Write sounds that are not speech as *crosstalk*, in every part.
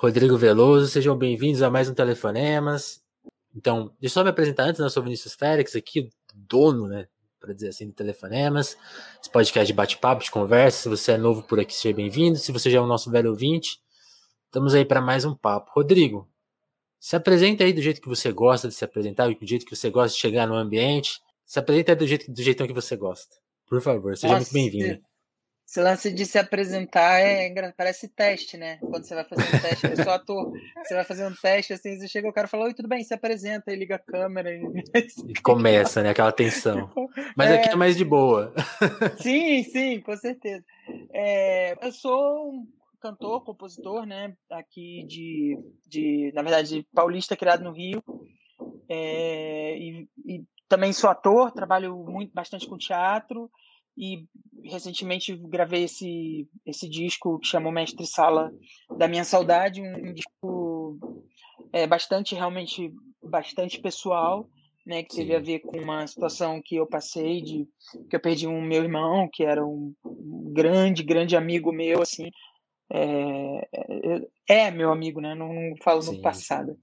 Rodrigo Veloso, sejam bem-vindos a mais um Telefonemas. Então, deixa eu só me apresentar antes, né? Eu sou Vinícius Félix, aqui, dono, né? Para dizer assim, do Telefonemas. Esse podcast de bate-papo, de conversa. Se você é novo por aqui, seja bem-vindo. Se você já é o nosso velho ouvinte, estamos aí para mais um papo. Rodrigo, se apresenta aí do jeito que você gosta de se apresentar, do jeito que você gosta de chegar no ambiente. Se apresenta aí do, jeito, do jeitão que você gosta. Por favor, seja Nossa, muito bem-vindo. Esse lance de se apresentar é parece teste, né? Quando você vai fazer um teste, eu sou ator, você vai fazer um teste, assim, você chega, o cara fala, oi, tudo bem, se apresenta, e liga a câmera. E, *laughs* e começa, né? Aquela tensão. Mas é... aqui é mais de boa. Sim, sim, com certeza. É, eu sou um cantor, compositor, né? Aqui de, de na verdade, paulista, criado no Rio. É, e, e também sou ator, trabalho muito bastante com teatro e recentemente gravei esse, esse disco que chamou Mestre Sala da Minha Saudade, um, disco é, bastante, realmente, bastante pessoal, né, que Sim. teve a ver com uma situação que eu passei, de que eu perdi um meu irmão, que era um, um grande, grande amigo meu, assim, é, é, é meu amigo, né? Não, não falo Sim. no passado.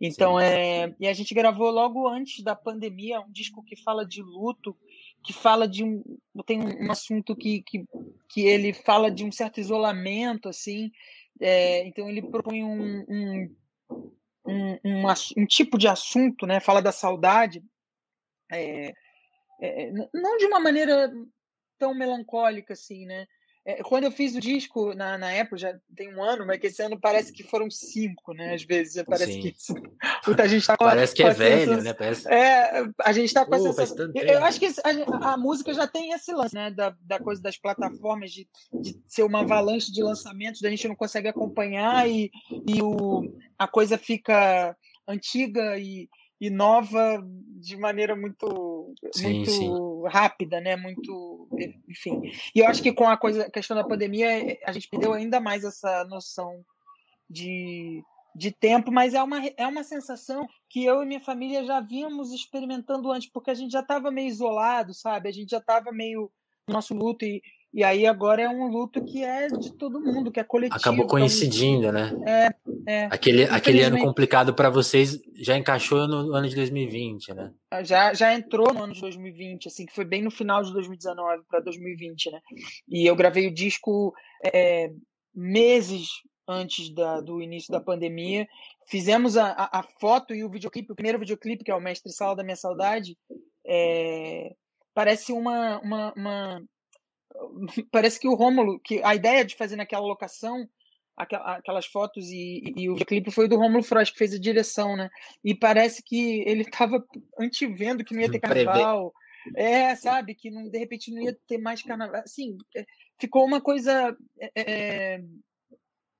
Então, Sim. é, e a gente gravou logo antes da pandemia um disco que fala de luto que fala de um tem um assunto que, que, que ele fala de um certo isolamento assim é, então ele propõe um, um, um, um, um, tipo de assunto né fala da saudade é, é, não de uma maneira tão melancólica assim né quando eu fiz o disco na, na Apple, já tem um ano, mas que esse ano parece que foram cinco, né? Às vezes, parece Sim. que a gente tá *laughs* com, Parece que é velho, né? Parece... É, a gente está com essa. Eu, eu, acho que a, a, música já tem esse lance, né? Da, da coisa das plataformas, de, de ser uma avalanche de lançamentos, da gente não consegue acompanhar e, e o, a coisa fica antiga e, e nova de maneira muito sim, muito sim. rápida, né? Muito, enfim. E eu acho que com a coisa, a questão da pandemia, a gente perdeu ainda mais essa noção de, de tempo, mas é uma, é uma sensação que eu e minha família já vínhamos experimentando antes, porque a gente já estava meio isolado, sabe? A gente já estava meio no nosso luto e, e aí agora é um luto que é de todo mundo, que é coletivo. Acabou então, coincidindo, né? É, é. Aquele, aquele ano complicado para vocês já encaixou no ano de 2020, né? Ah, já, já entrou no ano de 2020, assim, que foi bem no final de 2019 para 2020, né? E eu gravei o disco é, meses antes da, do início da pandemia. Fizemos a, a, a, foto e o videoclipe, o primeiro videoclipe, que é o Mestre Sala da Minha Saudade, é, parece uma, uma, uma *laughs* parece que o Rômulo, que a ideia de fazer naquela locação aquelas fotos e, e, o clipe foi do Rômulo Frost que fez a direção, né? E parece que ele estava antevendo que não ia ter carnaval. É, sabe, que não, de repente não ia ter mais carnaval. Assim, é, ficou uma coisa é, é,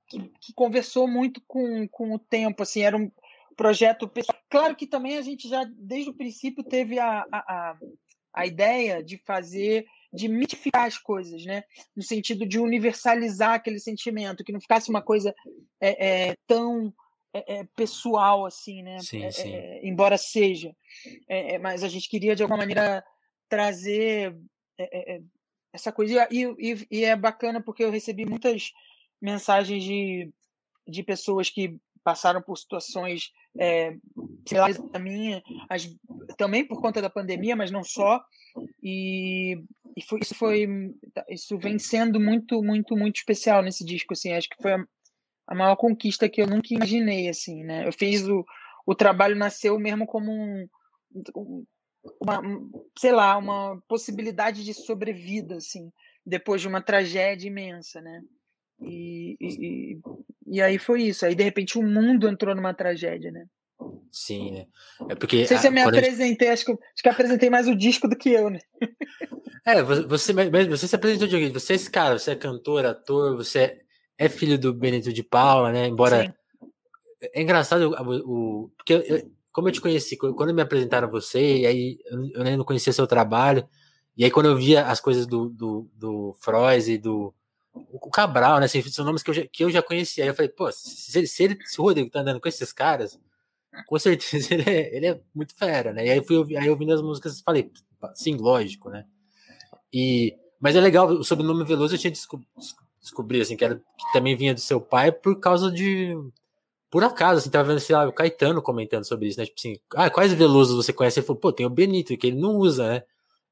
que, que, conversou muito com, com o tempo, assim, era um projeto pessoal. Claro que também a gente já, desde o princípio, teve a, a, a, a ideia de fazer de mitificar as coisas, né? No sentido de universalizar aquele sentimento, que não ficasse uma coisa é, é, tão é, é pessoal assim, né? Sim, é, sim. É, embora seja, mas a gente queria de alguma maneira trazer essa coisa e, e, e, é bacana porque eu recebi muitas mensagens de, de pessoas que passaram por situações é, similares à minha, as, também por conta da pandemia, mas não só. E, e foi, isso foi isso vem sendo muito muito muito especial nesse disco assim. Acho que foi a, a maior conquista que eu nunca imaginei assim né? Eu fiz o, o trabalho nasceu mesmo como um, uma sei lá uma possibilidade de sobrevida assim depois de uma tragédia imensa né? E, e, e aí foi isso aí de repente o mundo entrou numa tragédia né Sim, né? É porque. Não sei se eu me apresentei, gente... acho, que, acho que apresentei mais o disco do que eu, né? É, você, você se apresentou de Você é esse cara, você é cantor, ator, você é filho do Benito de Paula, né? Embora. Sim. É engraçado o. o porque eu, como eu te conheci, quando me apresentaram você, e aí eu nem não conhecia seu trabalho, e aí quando eu via as coisas do, do, do Frois e do. O Cabral, né? Assim, são nomes que eu já, que eu já conhecia. Aí eu falei, pô, se, se, ele, se o Rodrigo tá andando com esses caras com certeza *laughs* ele é, ele é muito fera, né? E aí fui aí ouvindo as músicas e falei, sim, lógico, né? E, mas é legal, o sobrenome Veloso eu tinha descobri, assim, que, era, que também vinha do seu pai por causa de. Por acaso, assim, tava vendo, sei lá, o Caetano comentando sobre isso, né? Tipo assim, ah, quais Veloso você conhece? Ele falou, pô, tem o Benito, que ele não usa, né?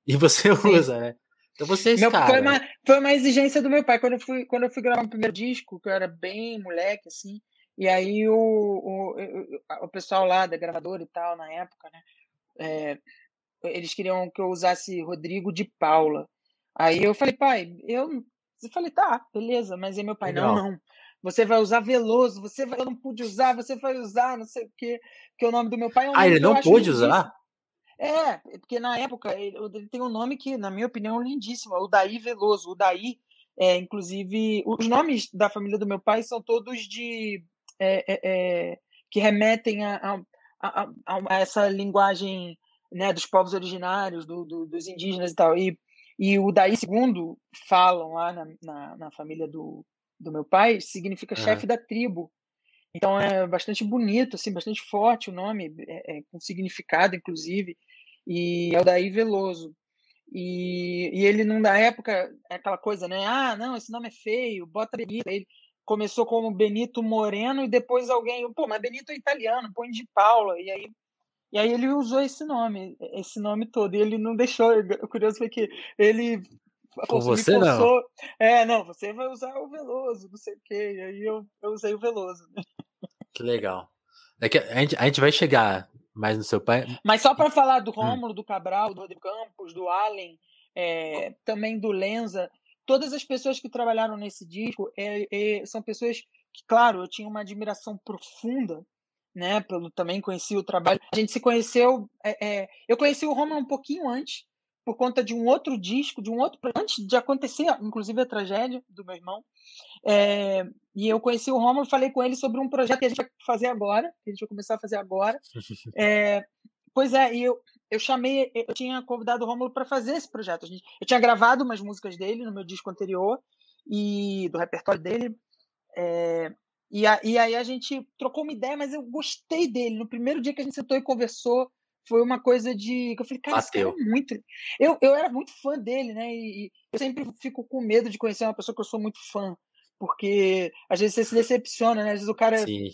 E você *laughs* Sim. usa, né? Então você é meu, cara. Foi uma, foi uma exigência do meu pai. Quando eu fui, quando eu fui gravar o primeiro disco, que eu era bem moleque, assim, e aí o, o, o, o pessoal lá da gravadora e tal, na época, né? É, eles queriam que eu usasse Rodrigo de Paula. Aí eu falei, pai, eu, eu falei, tá, beleza, mas aí meu pai, Legal. não, não. Você vai usar Veloso, você vai, eu não pude usar, você vai usar, não sei o quê, porque o nome do meu pai é um Ah, ele não pôde usar? É, porque na época ele, tem um nome que, na minha opinião, é lindíssimo, é o Daí Veloso. O Daí, é, inclusive, os nomes da família do meu pai são todos de. É, é, é que remetem a, a, a, a, essa linguagem né, dos povos originários, do, do, dos indígenas e tal. E, e o Daí segundo falam lá na, na, na família do, do meu pai, significa chefe da tribo. Então é bastante bonito, assim, bastante forte o nome, é, é, com significado, inclusive. E é o Daí Veloso. E, e ele, não, na época, é aquela coisa, né? Ah, não, esse nome é feio, bota Benito. Ele começou como Benito Moreno e depois alguém, pô, mas Benito é italiano, põe de Paula. E aí e aí ele usou esse nome, esse nome todo, e ele não deixou. O curioso foi que ele. Com você forçou, não? É, não, você vai usar o Veloso, não sei o quê. E aí eu, eu usei o Veloso. Que legal. É que a, gente, a gente vai chegar mais no seu pai. Mas só para falar do hum. Rômulo, hum. do Cabral, do Rodrigo Campos, do Allen, é, também do Lenza, todas as pessoas que trabalharam nesse disco é, é, são pessoas que, claro, eu tinha uma admiração profunda né? Pelo também conheci o trabalho. A gente se conheceu. É, é, eu conheci o Roma um pouquinho antes, por conta de um outro disco, de um outro antes de acontecer, inclusive a tragédia do meu irmão. É, e eu conheci o Romulo, falei com ele sobre um projeto que a gente vai fazer agora, que a gente vai começar a fazer agora. *laughs* É, pois é, e eu, eu chamei, eu tinha convidado o Romulo para fazer esse projeto. Gente, eu tinha gravado umas músicas dele no meu disco anterior e do repertório dele. É, e, a, e aí a gente trocou uma ideia, mas eu gostei dele. No primeiro dia que a gente sentou e conversou, foi uma coisa de. Eu falei, cara, esse cara é muito. Eu, eu era muito fã dele, né? E, e, eu sempre fico com medo de conhecer uma pessoa que eu sou muito fã. Porque às vezes você se decepciona, né? Às vezes o cara. Sim.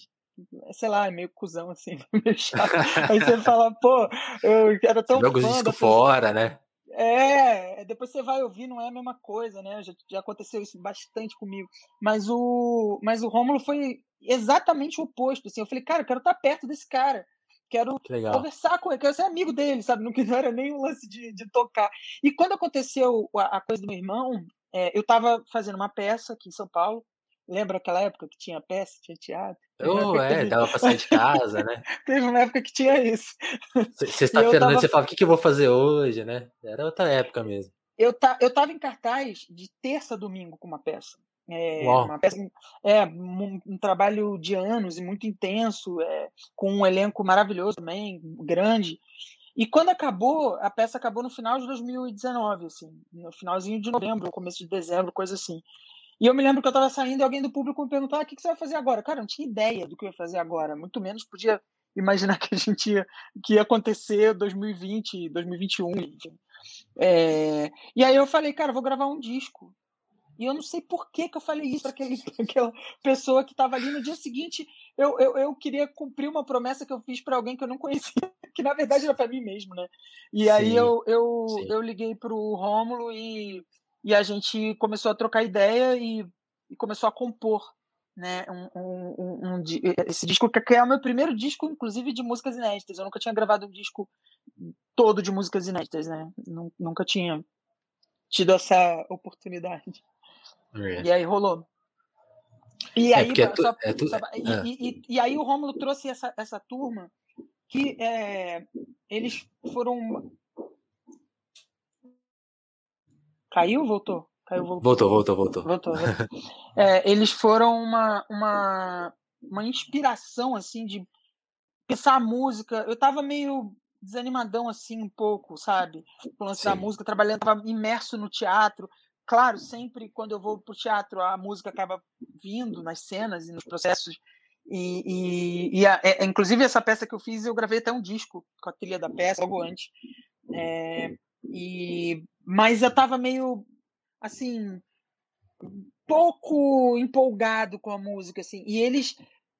Sei lá, é meio cuzão, assim, *laughs* meio chato. Aí você fala, pô, eu era tão. Joga os discos fora, né? É, depois você vai ouvir, não é a mesma coisa, né? Já, já aconteceu isso bastante comigo. Mas o, mas o Rômulo foi exatamente o oposto. Assim. Eu falei, cara, eu quero estar perto desse cara. Quero que conversar com ele, quero ser amigo dele, sabe? Não, não era nem um lance de, de tocar. E quando aconteceu a, a coisa do meu irmão, é, eu estava fazendo uma peça aqui em São Paulo, Lembra aquela época que tinha peça, tinha teatro? Oh, *laughs* é, teve... dava pra sair de casa, né? Teve uma época que tinha isso. Sexta-feira, tava... você fala, o que, que eu vou fazer hoje, né? Era outra época mesmo. Eu, ta... eu tava em cartaz de terça a domingo com uma peça. É, uma peça, é um, um, trabalho de anos e muito intenso, é, com um elenco maravilhoso também, grande. E quando acabou, a peça acabou no final de 2019, assim, no finalzinho de novembro, começo de dezembro, coisa assim. E eu me lembro que eu estava saindo e alguém do público me perguntou: ah, o que, você vai fazer agora? Cara, eu não tinha ideia do que eu ia fazer agora, muito menos podia imaginar *laughs* que a gente ia, que ia acontecer 2020, 2021, enfim. É, e aí eu falei, cara, vou gravar um disco. E eu não sei por que, que eu falei isso para *laughs* aquela pessoa que estava ali no dia seguinte. Eu, eu, eu queria cumprir uma promessa que eu fiz para alguém que eu não conhecia, *laughs* que na verdade era para mim mesmo, né? E sim, aí eu, eu, eu liguei para o Rômulo e e a gente começou a trocar ideia e, e começou a compor né, um, um, um, um, esse disco que é o meu primeiro disco, inclusive de músicas inéditas. Eu nunca tinha gravado um disco todo de músicas inéditas, né? Nunca tinha tido essa oportunidade. É. E aí rolou. E é, aí, é tu, só, é tu, só, e, é. e, e, aí o Rômulo trouxe essa, essa turma que eles foram Caiu voltou? Caiu, voltou. Voltou, voltou, voltou. voltou, *laughs* voltou. eles foram uma, uma, uma inspiração, assim, de pensar a música. Eu tava meio desanimadão, assim, um pouco, sabe? Com o lance da música, trabalhando, tava imerso no teatro. Claro, sempre quando eu vou pro teatro, a música acaba vindo nas cenas e nos processos. E, e, e a, é, inclusive essa peça que eu fiz, eu gravei até um disco com a trilha da peça, logo antes. É, e, mas eu estava meio assim pouco empolgado com a música, assim. E eles,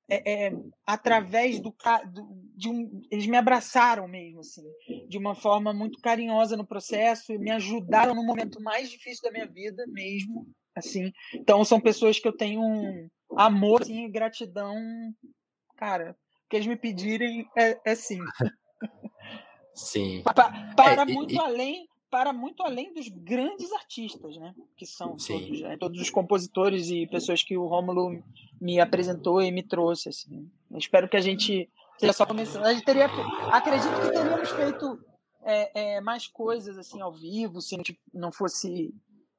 é, é, através do, do, de um, eles me abraçaram mesmo, assim, de uma forma muito carinhosa no processo, e me ajudaram no momento mais difícil da minha vida mesmo, assim. Então são pessoas que eu tenho um amor, assim, gratidão, cara. O que eles me pedirem é, é sim. Sim. Pa, para é, muito e, além para muito além dos grandes artistas, né? Que são todos, né? todos, os compositores e pessoas que o Rômulo me apresentou e me trouxe. Assim. espero que a gente seja só começando. A gente teria, acredito que teríamos feito é, é, mais coisas assim ao vivo, se não fosse.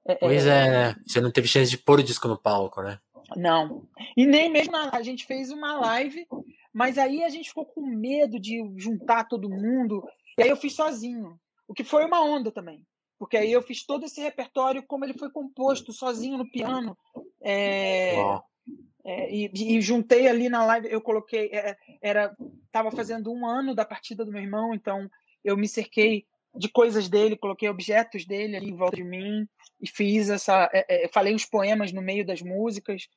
É, é, pois é, né? Você não teve chance de pôr o disco no palco, né? Não. E nem mesmo a, a gente fez uma live, mas aí a gente ficou com medo de juntar todo mundo. E aí eu fiz sozinho. O que foi uma onda também. Porque aí eu fiz todo esse repertório como ele foi composto, sozinho no piano. É, é, e, e, juntei ali na live, eu coloquei. É, era Estava fazendo um ano da partida do meu irmão, então eu me cerquei de coisas dele, coloquei objetos dele ali em volta de mim e fiz essa. É, é, falei os poemas no meio das músicas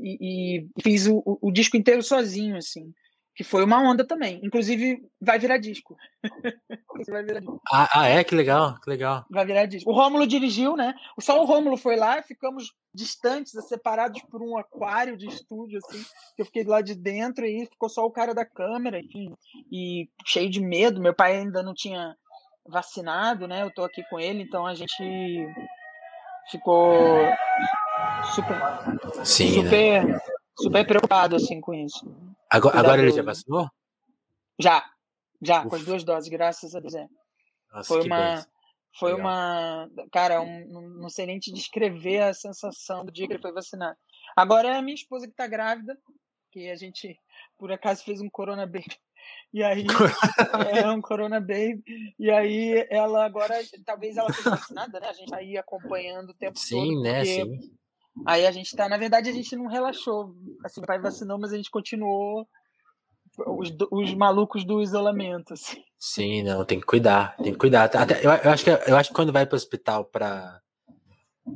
e, e fiz o, o, o disco inteiro sozinho, assim que foi uma onda também. Inclusive, vai virar disco. *laughs* vai virar disco. Ah, ah, é? Que legal, que legal. Vai virar disco. O Rômulo dirigiu, né? Só o Rômulo foi lá, ficamos distantes, separados por um aquário de estúdio, assim. Eu fiquei lá de dentro e ficou só o cara da câmera, enfim. E cheio de medo. Meu pai ainda não tinha vacinado, né? Eu tô aqui com ele, então a gente ficou super. Sim, super. Né? Super preocupado assim com isso. Agora, agora ele já vacinou? Já, já, Uf. com as duas doses, graças a Deus. É. Nossa, foi uma, foi Legal. uma, cara, um, não sei nem te descrever a sensação do dia que ele foi vacinado. Agora é a minha esposa que tá grávida, que a gente por acaso fez um corona baby. E aí é um corona baby. E aí ela agora, talvez ela seja vacinada, né? A gente tá aí acompanhando o tempo sim, todo. Sim, né? Sim. Aí a gente tá, na verdade, a gente não relaxou. Assim, o pai vacinou, mas a gente continuou os, os malucos do isolamento. Assim. Sim, não, tem que cuidar, tem que cuidar. Até, eu, eu, acho que, eu acho que quando vai para o hospital para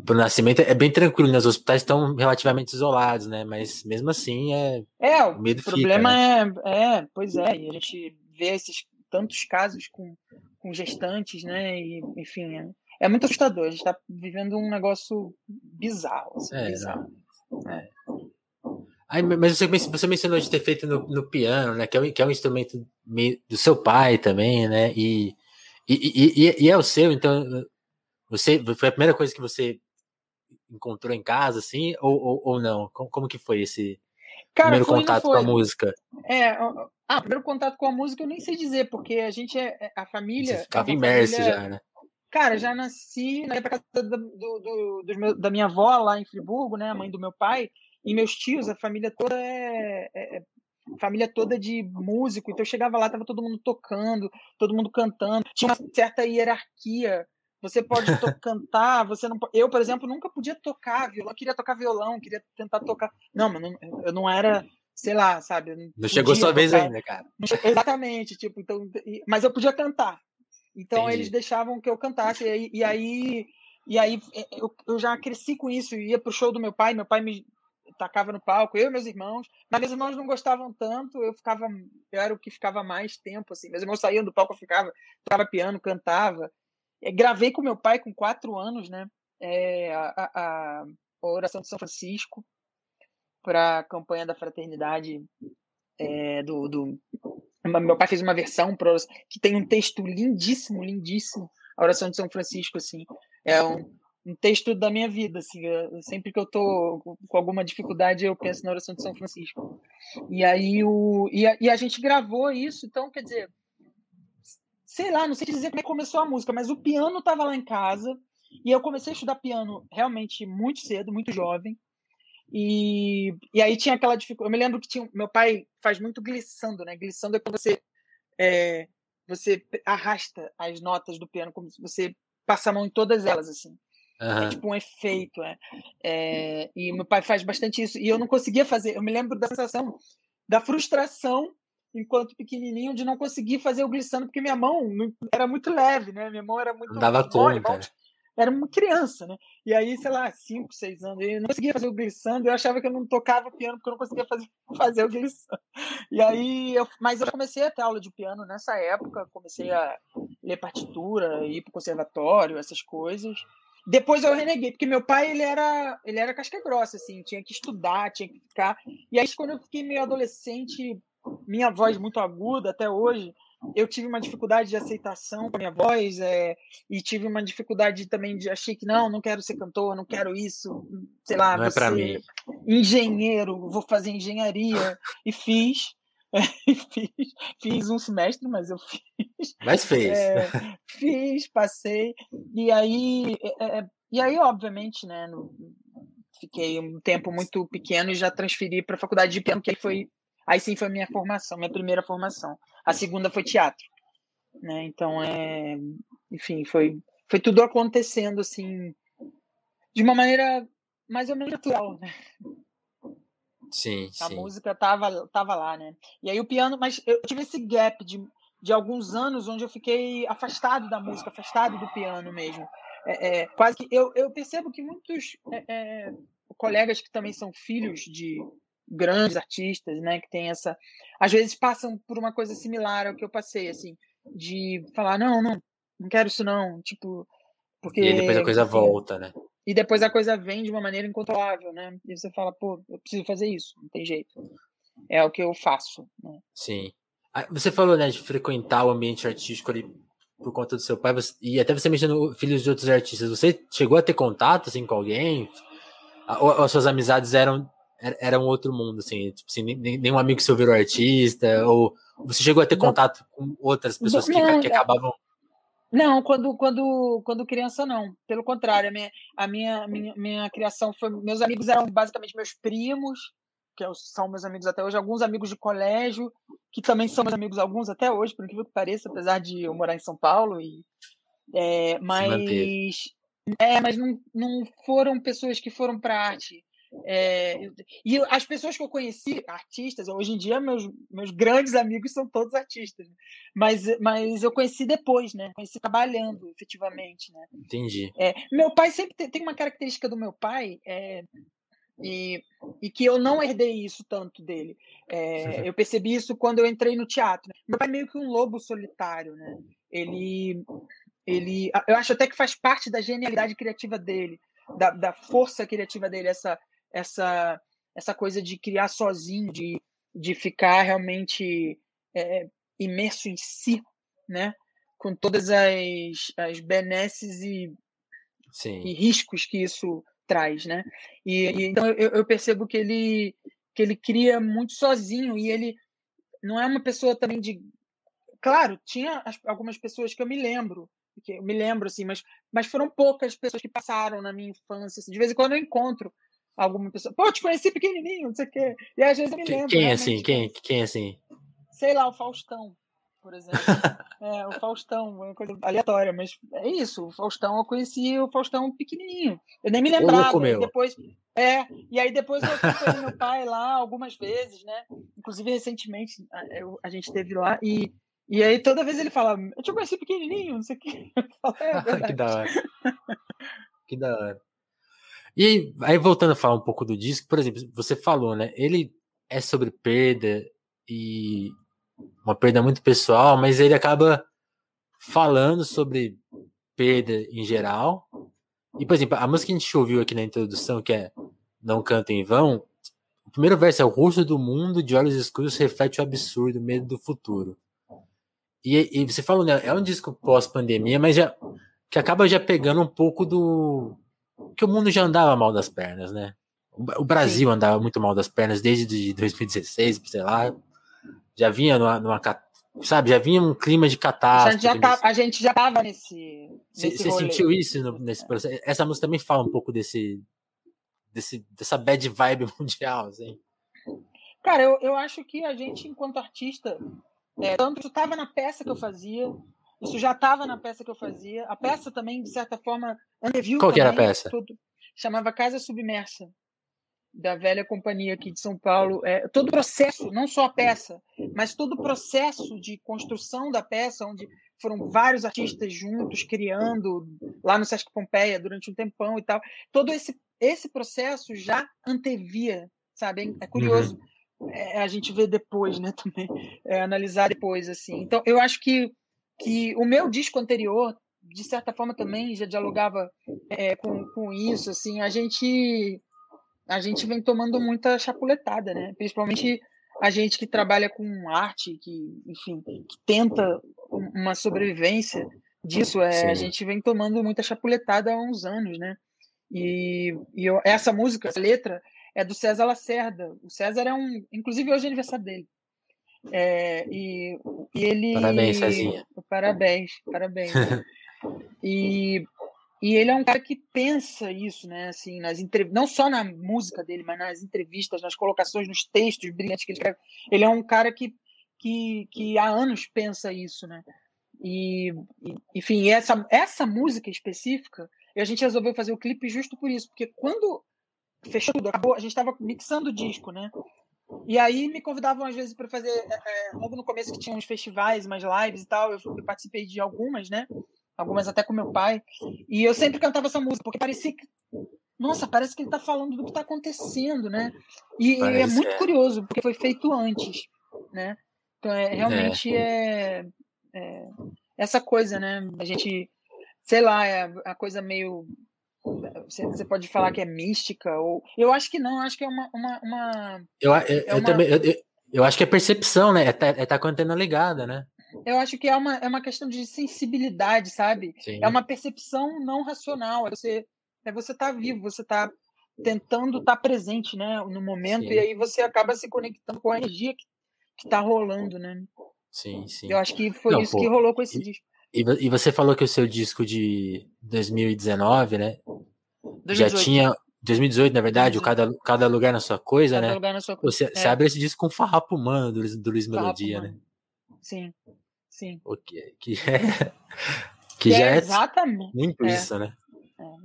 o nascimento é bem tranquilo, né? Os hospitais estão relativamente isolados, né? Mas mesmo assim é. É, o medo problema fica, né? é, é, pois é, e a gente vê esses tantos casos com, com gestantes, né? E, enfim, é, muito assustador. A gente está vivendo um negócio bizarro. Assim, é, bizarro. É. Aí, mas você, você mencionou de ter feito no, no piano, né? Que é, que é um instrumento do seu pai também, né? E, e, e, e, é o seu, então você foi a primeira coisa que você encontrou em casa, assim, ou, ou, ou não? Como, como que foi esse Cara, primeiro foi, contato com a música? É, ah, primeiro contato com a música eu nem sei dizer, porque a gente é, é a família. Você ficava é imerso família, já, né? Cara, já nasci na época do, do, do meu, da minha avó lá em Friburgo, né? A mãe do meu pai, e meus tios, a família toda é, é, é família toda de músico, então eu chegava lá, tava todo mundo tocando, todo mundo cantando, tinha uma certa hierarquia. Você pode *laughs* cantar, você não Eu, por exemplo, nunca podia tocar violão, queria tocar violão, queria tentar tocar. Não, mas não, eu não era, sei lá, sabe? Não, não chegou sua vez ainda, cara. Exatamente, tipo, então, mas eu podia cantar. Então Entendi. eles deixavam que eu cantasse. E aí, e aí, e aí é, eu, eu, já cresci com isso. ia pro show do meu pai, meu pai me tacava no palco, eu e meus irmãos. Mas meus irmãos não gostavam tanto, eu ficava. Eu era o que ficava mais tempo, assim. Meus irmãos saíam do palco, eu ficava, tocava piano, cantava. É, gravei com meu pai com quatro anos, né? É, a, a, a oração de São Francisco para a campanha da fraternidade é, do, do, meu pai fez uma versão pra, que tem um texto lindíssimo, lindíssimo. A oração de São Francisco, assim. É um, um texto da minha vida, assim. Eu, sempre que eu tô com alguma dificuldade, eu penso na oração de São Francisco. E aí o e a, e a gente gravou isso, então quer dizer, sei lá, não sei dizer como é que começou a música, mas o piano estava lá em casa e eu comecei a estudar piano realmente muito cedo, muito jovem. E, e aí tinha aquela dificuldade. Eu me lembro que tinha, meu pai faz muito glissando, né? Glissando é quando você, é, você arrasta as notas do piano, como se você passa a mão em todas elas, assim. Uhum. É tipo um efeito, né? É, e meu pai faz bastante isso. E eu não conseguia fazer. Eu me lembro da sensação da frustração enquanto pequenininho de não conseguir fazer o glissando porque minha mão era muito leve, né? Minha mão era muito não dava mole, conta. Era uma criança, né? E aí, sei lá, 5, 6 anos, eu não conseguia fazer o glissando, eu achava que eu não tocava piano porque eu não conseguia fazer, *laughs* fazer o glissando. E aí, eu, mas eu comecei a ter aula de piano nessa época, comecei a ler partitura, ir para o conservatório, essas coisas. Depois eu reneguei, porque meu pai ele era, ele era casca grossa, assim, tinha que estudar, tinha que ficar. E aí, quando eu fiquei meio adolescente, minha voz muito aguda até hoje, eu tive uma dificuldade de aceitação com a minha voz é, e tive uma dificuldade também de achei que não, não quero ser cantor, não quero isso, sei lá, não é para mim. engenheiro, vou fazer engenharia e fiz. *laughs* fiz, fiz um semestre, mas eu fiz. Mas fez. É, fiz, passei. E aí, é, é e aí, obviamente, né, no, fiquei um tempo muito pequeno e já transferi para a faculdade de piano, que aí foi Aí sim foi minha formação, minha primeira formação. A segunda foi teatro. Né? Então, é, enfim, foi, foi tudo acontecendo assim, de uma maneira mais ou menos natural. Né? Sim, a sim. música tava, tava lá, né? E aí o piano, mas eu tive esse gap de, de alguns anos onde eu fiquei afastado da música, afastado do piano mesmo. É, é, quase que eu, eu percebo que muitos é, é colegas que também são filhos de, grandes artistas, né, que tem essa, às vezes passam por uma coisa similar ao que eu passei, assim, de falar não, não, não quero isso não, tipo, porque e depois a coisa volta, né? E depois a coisa vem de uma maneira incontrolável, né? E você fala, pô, eu preciso fazer isso, não tem jeito. É o que eu faço, né? Sim. Você falou, né, de frequentar o ambiente artístico ali por conta do seu pai, você, e até você mencionou filhos de outros artistas. Você chegou a ter contato assim com alguém? Ou, ou as suas amizades eram era um outro mundo, assim, tipo assim, nenhum amigo seu virou artista, ou você chegou a ter contato com outras pessoas que, que acabavam. Não, quando, quando, quando criança, não. Pelo contrário, a minha, a minha, minha, minha criação foi. Meus amigos eram basicamente meus primos, que são meus amigos até hoje, alguns amigos de colégio, que também são meus amigos, alguns até hoje, por incrível que pareça, apesar de eu morar em São Paulo. E, é, mas é, mas não, não foram pessoas que foram para arte é, e as pessoas que eu conheci, artistas, hoje em dia meus, meus grandes amigos são todos artistas, né? mas, mas eu conheci depois, né? Conheci trabalhando efetivamente, né? Entendi. É, meu pai sempre tem, tem, uma característica do meu pai é, e, e que eu não herdei isso tanto dele. É, *laughs* eu percebi isso quando eu entrei no teatro. Né? Meu pai é meio que um lobo solitário, né? Ele, ele, eu acho até que faz parte da genialidade criativa dele. Da, da, força criativa dele, essa, essa, essa coisa de criar sozinho, de, de ficar realmente é, imerso em si, né? Com todas as, as benesses e, e riscos que isso traz, né? E, e então eu, eu, percebo que ele que ele cria muito sozinho e ele não é uma pessoa também de claro tinha algumas pessoas que eu me lembro que eu me lembro assim mas mas foram poucas pessoas que passaram na minha infância assim. de vez em quando eu encontro alguma pessoa. Pô, te conheci pequenininho, não sei o quê. E às vezes eu me lembro. Quem é assim? Quem, quem é assim? Sei lá, o Faustão, por exemplo. *laughs* é, o Faustão, uma coisa aleatória, mas é isso. O Faustão, eu conheci o Faustão pequenininho. Eu nem me lembrava. Ô, depois, é, e aí depois eu acompanhei meu pai lá algumas vezes, né? Inclusive, recentemente, eu, a gente esteve lá e. E aí toda vez ele fala, eu te conheci pequenininho, não sei o que. *laughs* é, *laughs* que da hora. Que da hora. E aí, voltando a falar um pouco do disco, por exemplo, você falou, né? Ele é sobre perda e uma perda muito pessoal, mas ele acaba falando sobre perda em geral. E, por exemplo, a música que a gente ouviu aqui na introdução, que é Não Canta em Vão, o primeiro verso é o rosto do mundo de olhos escuros reflete o absurdo, o medo do futuro. E, e você falou, né? É um disco pós-pandemia, mas já que acaba já pegando um pouco do que o mundo já andava mal das pernas, né? O Brasil Sim. andava muito mal das pernas desde 2016, sei lá. Já vinha numa, numa sabe, já vinha um clima de catástrofe. A gente já, tá, a gente já tava nesse. Você sentiu isso no, nesse processo? Essa música também fala um pouco desse, desse dessa bad vibe *laughs* mundial, assim. Cara, eu, eu acho que a gente, enquanto artista, é, tanto estava na peça que eu fazia, isso já estava na peça que eu fazia. A peça também, de certa forma, anteviu. Qual que era a peça? Tudo. Chamava Casa Submersa, da velha companhia aqui de São Paulo. É, todo o processo, não só a peça, mas todo o processo de construção da peça, onde foram vários artistas juntos criando lá no Sesc Pompeia durante um tempão e tal. Todo esse, esse processo já antevia, sabe? É curioso. Uhum. É, a gente ver depois, né, também, é, analisar depois, assim. Então, eu acho que, que o meu disco anterior, de certa forma, também já dialogava é, com, com isso, assim, a gente a gente vem tomando muita chapuletada, né? Principalmente a gente que trabalha com arte, que, enfim, que tenta uma sobrevivência disso, é, a gente vem tomando muita chapuletada há uns anos, né? E, e eu, essa música, essa letra, é do César Lacerda. O César é um. Inclusive, hoje é aniversário dele. É, e, e ele. Parabéns, Cezinha. Parabéns, parabéns. *laughs* e e ele é um cara que pensa isso, né? Assim, nas entrev... não só na música dele, mas nas entrevistas, nas colocações, nos textos brilhantes que ele escreve. Ele é um cara que, que, que há anos pensa isso, né? E, enfim, essa, essa música específica, a gente resolveu fazer o clipe justo por isso, porque quando fechou tudo, acabou, a gente estava mixando o disco, né? E aí me convidavam às vezes para fazer, é, é, logo no começo que tinha uns festivais, umas lives e tal, eu, eu participei de algumas, né? algumas até com meu pai, e eu sempre cantava essa música, porque parecia que. Nossa, parece que ele está falando do que está acontecendo, né? E, e, é muito é. curioso, porque foi feito antes, né? Então, é, realmente é. é, é essa coisa, né? A gente, sei lá, é a coisa meio você pode falar que é mística ou eu acho que não acho que é uma, uma, uma eu, eu, é uma... também eu, eu, acho que é percepção né é tá, é tá com a antena ligada né eu acho que é uma, é uma questão de sensibilidade, sabe? Sim. É uma percepção não racional. É você é você tá vivo, você tá tentando estar tá presente, né, no momento sim. e aí você acaba se conectando com a energia que, que tá rolando, né? Sim, sim. Eu acho que foi não, isso pô, que rolou com esse e, disco. E, você falou que o seu disco de 2019, né? 2018. Já tinha 2018, na verdade, 2018. o cada, cada lugar na sua coisa, cada né? Lugar na sua coisa. Você, é. você abre esse disco com um farrapo humano do, do Luiz Melodia, né? Sim. Sim. O que, que é. Que, que já é, é exatamente. Nem por é. isso, né?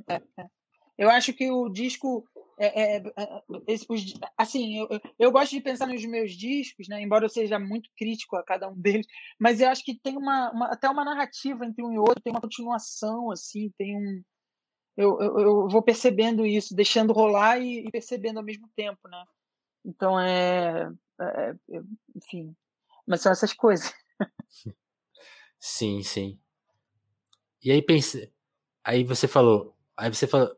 É, é, é, eu acho que o disco. É, esse, os, assim, eu, eu gosto de pensar nos meus discos, né? Embora eu seja muito crítico a cada um deles, mas eu acho que tem uma, uma até uma narrativa entre um e outro, tem uma continuação, assim, tem um. Eu, eu, eu vou percebendo isso, deixando rolar e, e, percebendo ao mesmo tempo, né? Então é, é enfim, mas são essas coisas. *laughs* Sim, sim. E aí pense, aí você falou, aí você falou,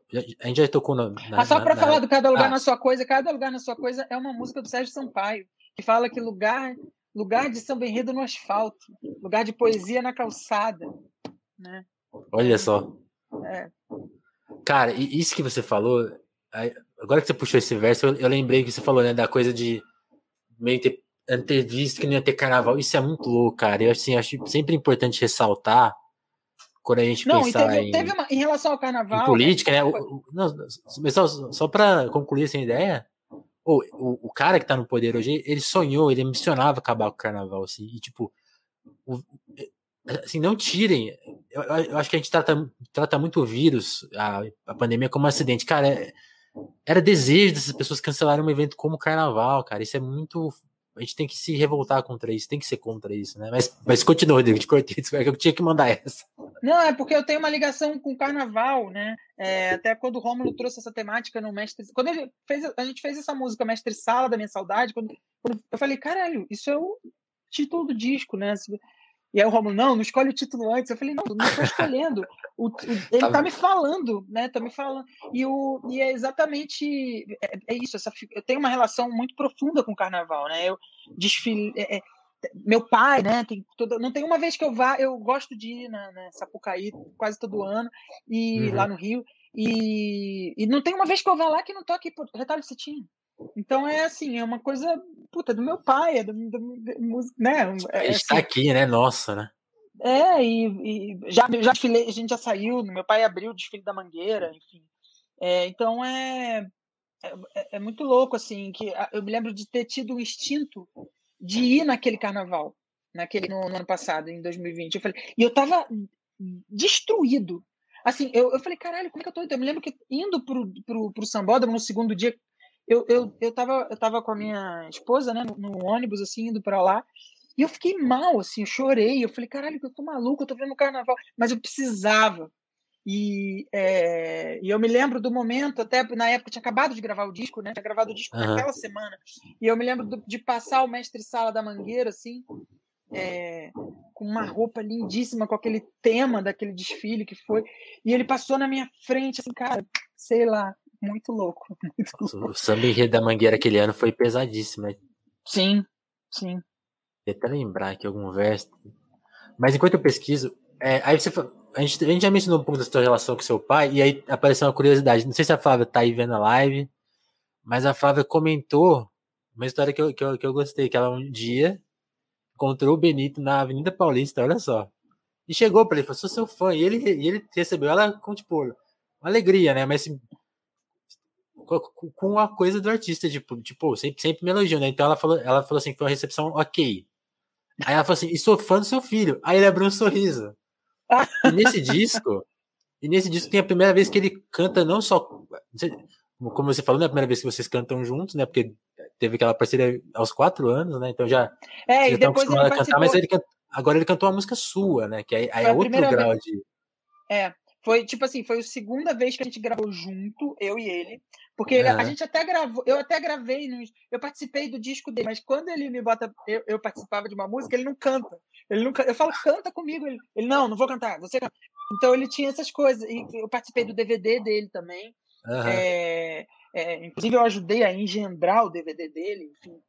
a gente já tocou na, na ah, só para falar do cada lugar ah. na sua coisa, cada lugar na sua coisa é uma música do Sérgio Sampaio que fala que lugar lugar de samba enredo no asfalto, lugar de poesia na calçada, né? Olha só. É. Cara, isso que você falou, agora que você puxou esse verso, eu, eu lembrei que você falou, né, da coisa de meio ter antevisto que não ia ter carnaval. Isso é muito louco, cara. Eu assim, acho sempre importante ressaltar quando a gente não, pensar teve, em, teve uma, em relação ao carnaval. política, né? O, não, só só para concluir essa ideia, o, o, o, cara que tá no poder hoje, ele sonhou, ele ambicionava acabar com o carnaval, assim, e tipo, o, assim, não tirem. Eu, eu, acho que a gente trata, trata muito o vírus, a, a pandemia, como um acidente. Cara, é, era desejo dessas pessoas cancelarem um evento como o carnaval, cara. Isso é muito a gente tem que se revoltar contra isso, tem que ser contra isso, né? Mas, mas continua, Rodrigo, te cortei, é eu tinha que mandar essa. Não, é porque eu tenho uma ligação com o carnaval, né? É, até quando o Rômulo trouxe essa temática no Mestre. Quando ele fez, a gente fez essa música Mestre Sala da Minha Saudade, quando, quando eu falei, caralho, isso é o título do disco, né? E aí o Romulo, não, não escolhe o título antes. Eu falei, não, não estou escolhendo. O, o, *laughs* ele está tá me falando, né? Tá me falando. E, o, e é exatamente é, é, isso. Essa, eu tenho uma relação muito profunda com o carnaval, né? Eu desfile. É, é, meu pai, né? Tem toda, não tem uma vez que eu vá, eu gosto de ir na, na Sapucaí quase todo ano, e uhum. lá no Rio. E, e não tem uma vez que eu vá lá que não toque retalho cetim. Então é assim, é uma coisa puta do meu pai, é do, do, do né? É, a gente tá assim, aqui, né? Nossa, né? É, e, e já, já desfilei, a gente já saiu, meu pai abriu o desfile da Mangueira, enfim. É, então é, é, é, muito louco, assim, que eu me lembro de ter tido o instinto de ir naquele carnaval, naquele no, no ano passado, em 2020. Eu falei, e eu tava destruído. Assim, eu, eu falei, caralho, como é que eu tô? Eu me lembro que indo pro, pro, pro Sambódromo no segundo dia, eu, eu, eu, tava, eu tava com a minha esposa, né, no, no ônibus, assim, indo para lá, E eu fiquei mal, assim, eu chorei. Eu falei, caralho, eu tô maluco, eu tô vendo o carnaval. Mas eu precisava. E, é, e eu me lembro do momento, até na época tinha acabado de gravar o disco, né? Tinha gravado o disco uhum. naquela semana. E eu me lembro do, de passar o mestre Sala da Mangueira, assim, é, com uma roupa lindíssima, com aquele tema daquele desfile que foi. E ele passou na minha frente, assim, cara, sei lá, muito louco. *laughs* Muito louco. O samba enredo da Mangueira aquele ano foi pesadíssimo, né? Sim, sim. Vou até lembrar aqui algum verso. Mas enquanto eu pesquiso, é, aí você, a, gente, a gente já mencionou um pouco da sua relação com seu pai, e aí apareceu uma curiosidade. Não sei se a Flávia tá aí vendo a live, mas a Flávia comentou uma história que eu, que eu, que eu gostei, que ela um dia encontrou o Benito na Avenida Paulista, olha só. E chegou para ele, falou, sou seu fã. E ele, e ele recebeu ela com, tipo, uma alegria, né? Mas assim, com a coisa do artista, tipo, tipo sempre, sempre me elogiou, né? Então ela falou, ela falou assim foi uma recepção ok. Aí ela falou assim, e sou fã do seu filho. Aí ele abriu um sorriso. E nesse disco, e nesse disco tem a primeira vez que ele canta não só. Como você falou, não é a primeira vez que vocês cantam juntos, né? Porque teve aquela parceria aos quatro anos, né? Então já. É, e depois ele a cantar, mas ele agora ele cantou uma música sua, né? Que aí, aí é outro grau vez. de. É, foi tipo assim, foi a segunda vez que a gente gravou junto, eu e ele. Porque ele, a gente até gravou, eu até gravei, eu participei do disco dele, mas quando ele me bota, eu, eu, participava de uma música, ele não canta. Ele nunca, eu falo, canta comigo. Ele, ele, não, não vou cantar, você canta. Então ele tinha essas coisas. E eu participei do DVD dele também. Uhum. É, é, inclusive eu ajudei a engendrar o DVD dele, enfim.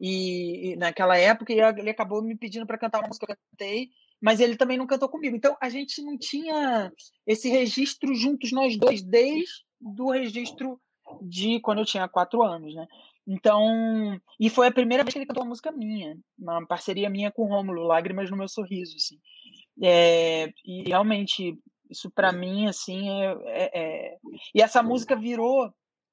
E, e naquela época ele acabou me pedindo para cantar uma música que eu cantei mas ele também não cantou comigo. Então a gente não tinha esse registro juntos nós dois desde do registro de quando eu tinha quatro anos, né? Então, e foi a primeira vez que ele cantou uma música minha, uma parceria minha com o Rômulo, Lágrimas no Meu Sorriso, assim. É, e realmente, isso para mim, assim, é, é, é, E essa música virou.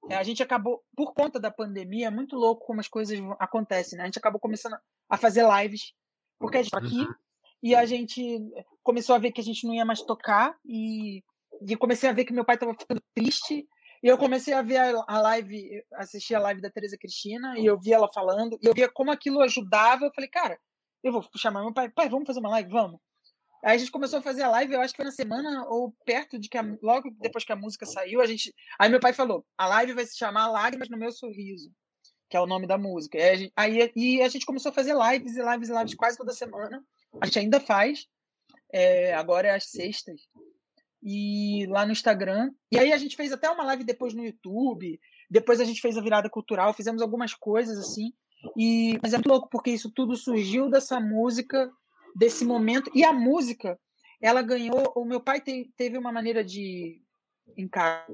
É, a gente acabou, por conta da pandemia, é muito louco como as coisas acontecem, né? A gente acabou começando a fazer lives, porque a gente tá aqui, uhum e a gente começou a ver que a gente não ia mais tocar e, e comecei a ver que meu pai estava ficando triste e eu comecei a ver a, live, assistir a live da Teresa Cristina e eu vi ela falando e eu via como aquilo ajudava. Eu falei, cara, eu vou chamar meu pai, pai, vamos fazer uma live, vamos. Aí a gente começou a fazer a live, eu acho que foi na semana ou perto de que a, logo depois que a música saiu, a gente, aí meu pai falou, a live vai se chamar Lágrimas no meu sorriso, que é o nome da música. Aí a gente, aí, e a gente começou a fazer lives e lives e lives quase toda semana. A gente ainda faz. É, agora é às sextas. E lá no Instagram. E aí a gente fez até uma live depois no YouTube. Depois a gente fez a virada cultural, fizemos algumas coisas assim. E, mas é muito louco, porque isso tudo surgiu dessa música, desse momento. E a música, ela ganhou. O meu pai te, teve uma maneira de encarar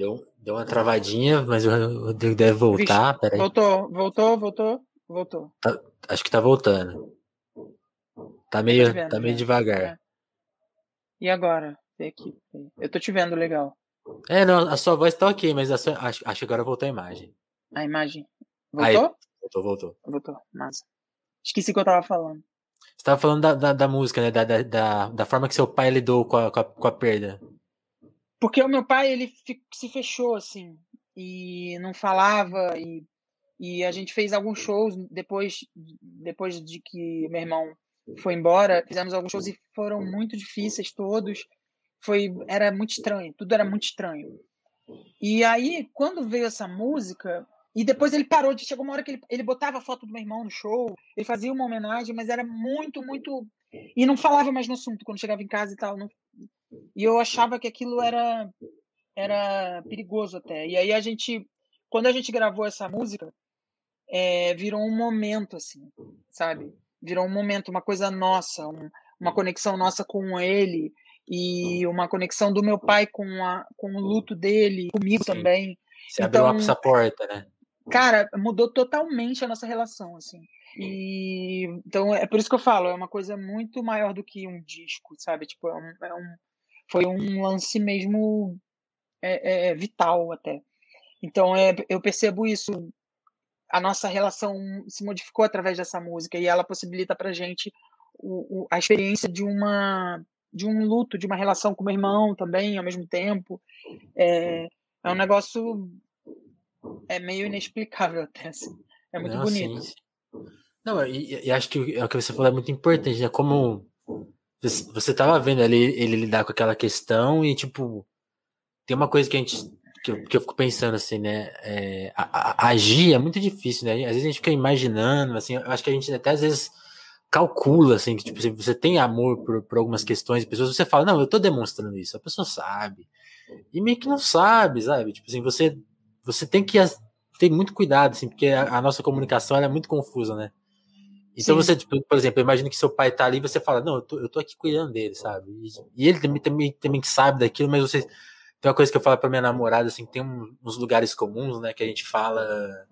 Deu, deu uma travadinha, mas o Rodrigo deve voltar. Vixe, voltou, voltou, voltou, voltou. Tá, acho que tá voltando. Tá meio, vendo, tá meio devagar. É. E agora? Aqui. Eu tô te vendo legal. É, não, a sua voz tá ok, mas sua, acho, acho que agora voltou a imagem. A imagem. Voltou? Aí, voltou, voltou. Voltou, massa. Esqueci o que eu tava falando. Você tava falando da, da, da música, né? Da, da, da, da, forma que seu pai lidou com a, com a, com a perda. Porque o meu pai, ele se fechou, assim, e não falava, e, e a gente fez alguns shows depois, depois de que meu irmão foi embora, fizemos alguns shows e foram muito difíceis todos, foi era muito estranho, tudo era muito estranho. E aí, quando veio essa música, e depois ele parou de. Chegou uma hora que ele, ele botava a foto do meu irmão no show, ele fazia uma homenagem, mas era muito, muito. E não falava mais no assunto quando chegava em casa e tal. Não, e eu achava que aquilo era era perigoso até. E aí a gente, quando a gente gravou essa música, é, virou um momento assim, sabe? Virou um momento, uma coisa nossa, um, uma conexão nossa com ele e uma conexão do meu pai com, a, com o luto dele, comigo Sim. também. Você então, abriu essa porta, né? Cara, mudou totalmente a nossa relação, assim. E então é por isso que eu falo, é uma coisa muito maior do que um disco, sabe? Tipo, é um, é um foi um lance mesmo é, é, vital até. Então é, eu percebo isso. A nossa relação se modificou através dessa música e ela possibilita para gente o, o, a experiência de uma de um luto, de uma relação com o meu irmão também ao mesmo tempo. É, é um negócio é meio inexplicável até, assim. É muito Não, bonito. Sim. Não, e, e, acho que é o que você falou é muito importante, né? Como você tava vendo ali ele lidar com aquela questão e, tipo, tem uma coisa que a gente. Que eu, que eu fico pensando assim, né? É, a, a, agir é muito difícil, né? Às vezes a gente fica imaginando, assim, eu acho que a gente até às vezes calcula, assim, que tipo, se você tem amor por, por algumas questões, pessoas, você fala, não, eu tô demonstrando isso, a pessoa sabe. E meio que não sabe, sabe? Tipo assim, você, você tem que ter muito cuidado, assim, porque a, a nossa comunicação é muito confusa, né? Então Sim. você, tipo, por exemplo, imagina que seu pai tá ali e você fala, não, eu tô, eu tô aqui cuidando dele, sabe? E, e ele também, também, também sabe daquilo, mas você. Tem uma coisa que eu falo pra minha namorada, assim, tem um, uns lugares comuns, né, que a gente fala.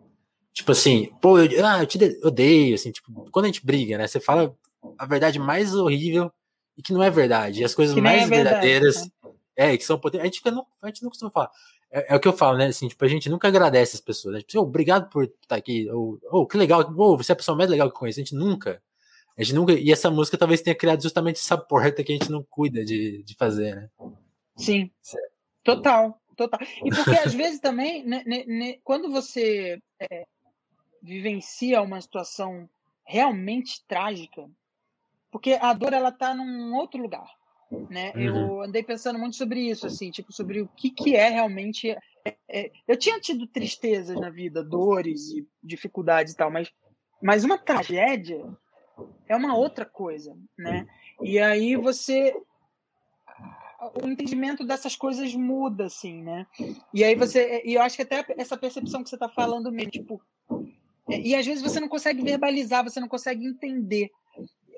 Tipo assim, pô, eu, ah, eu te odeio, assim, tipo, quando a gente briga, né? Você fala a verdade mais horrível e que não é verdade. E as coisas mais é verdadeiras. Né? É, que são potentes. A gente, não, a gente não costuma falar. É, é, o que eu falo, né? Assim, tipo, a gente nunca agradece as pessoas. Né? Tipo, oh, obrigado por estar aqui. Ou, oh, que legal. Oh, você é a pessoa mais legal que eu conheço. A gente nunca. A gente nunca. E essa música talvez tenha criado justamente essa porta que a gente não cuida de, de fazer, né? Sim. Total, total. E porque às *laughs* vezes também, né, né, né, quando você é, vivencia uma situação realmente trágica, porque a dor ela tá num outro lugar né? Uhum. Eu andei pensando muito sobre isso, assim, tipo, sobre o que, que é realmente. É, é, eu tinha tido tristezas na vida, dores e dificuldades e tal, mas, mas uma tragédia é uma outra coisa, né? E aí você o entendimento dessas coisas muda, assim, né? E aí você, e eu acho que até essa percepção que você está falando mesmo, tipo, é, e às vezes você não consegue verbalizar, você não consegue entender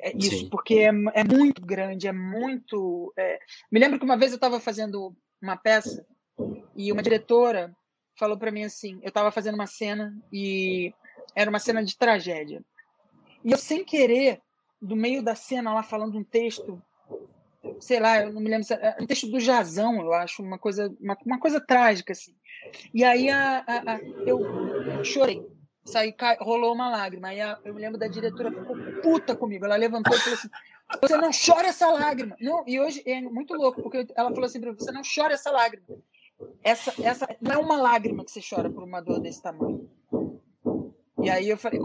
é isso, Sim. porque é, é, muito grande, é muito. É... Me lembro que uma vez eu estava fazendo uma peça e uma diretora falou para mim assim: eu estava fazendo uma cena e era uma cena de tragédia. E eu, sem querer, do meio da cena, lá falando um texto, sei lá, eu não me lembro, um texto do Jazão, eu acho, uma coisa, uma, uma coisa trágica, assim. E aí a, a, a eu chorei saí, rolou uma lágrima. Aí a, eu me lembro da diretora ficou puta comigo. Ela levantou e falou assim: Você não chora essa lágrima. Não, e hoje é muito louco, porque ela falou assim: Você não chora essa lágrima. Essa, essa não é uma lágrima que você chora por uma dor desse tamanho. E aí eu falei,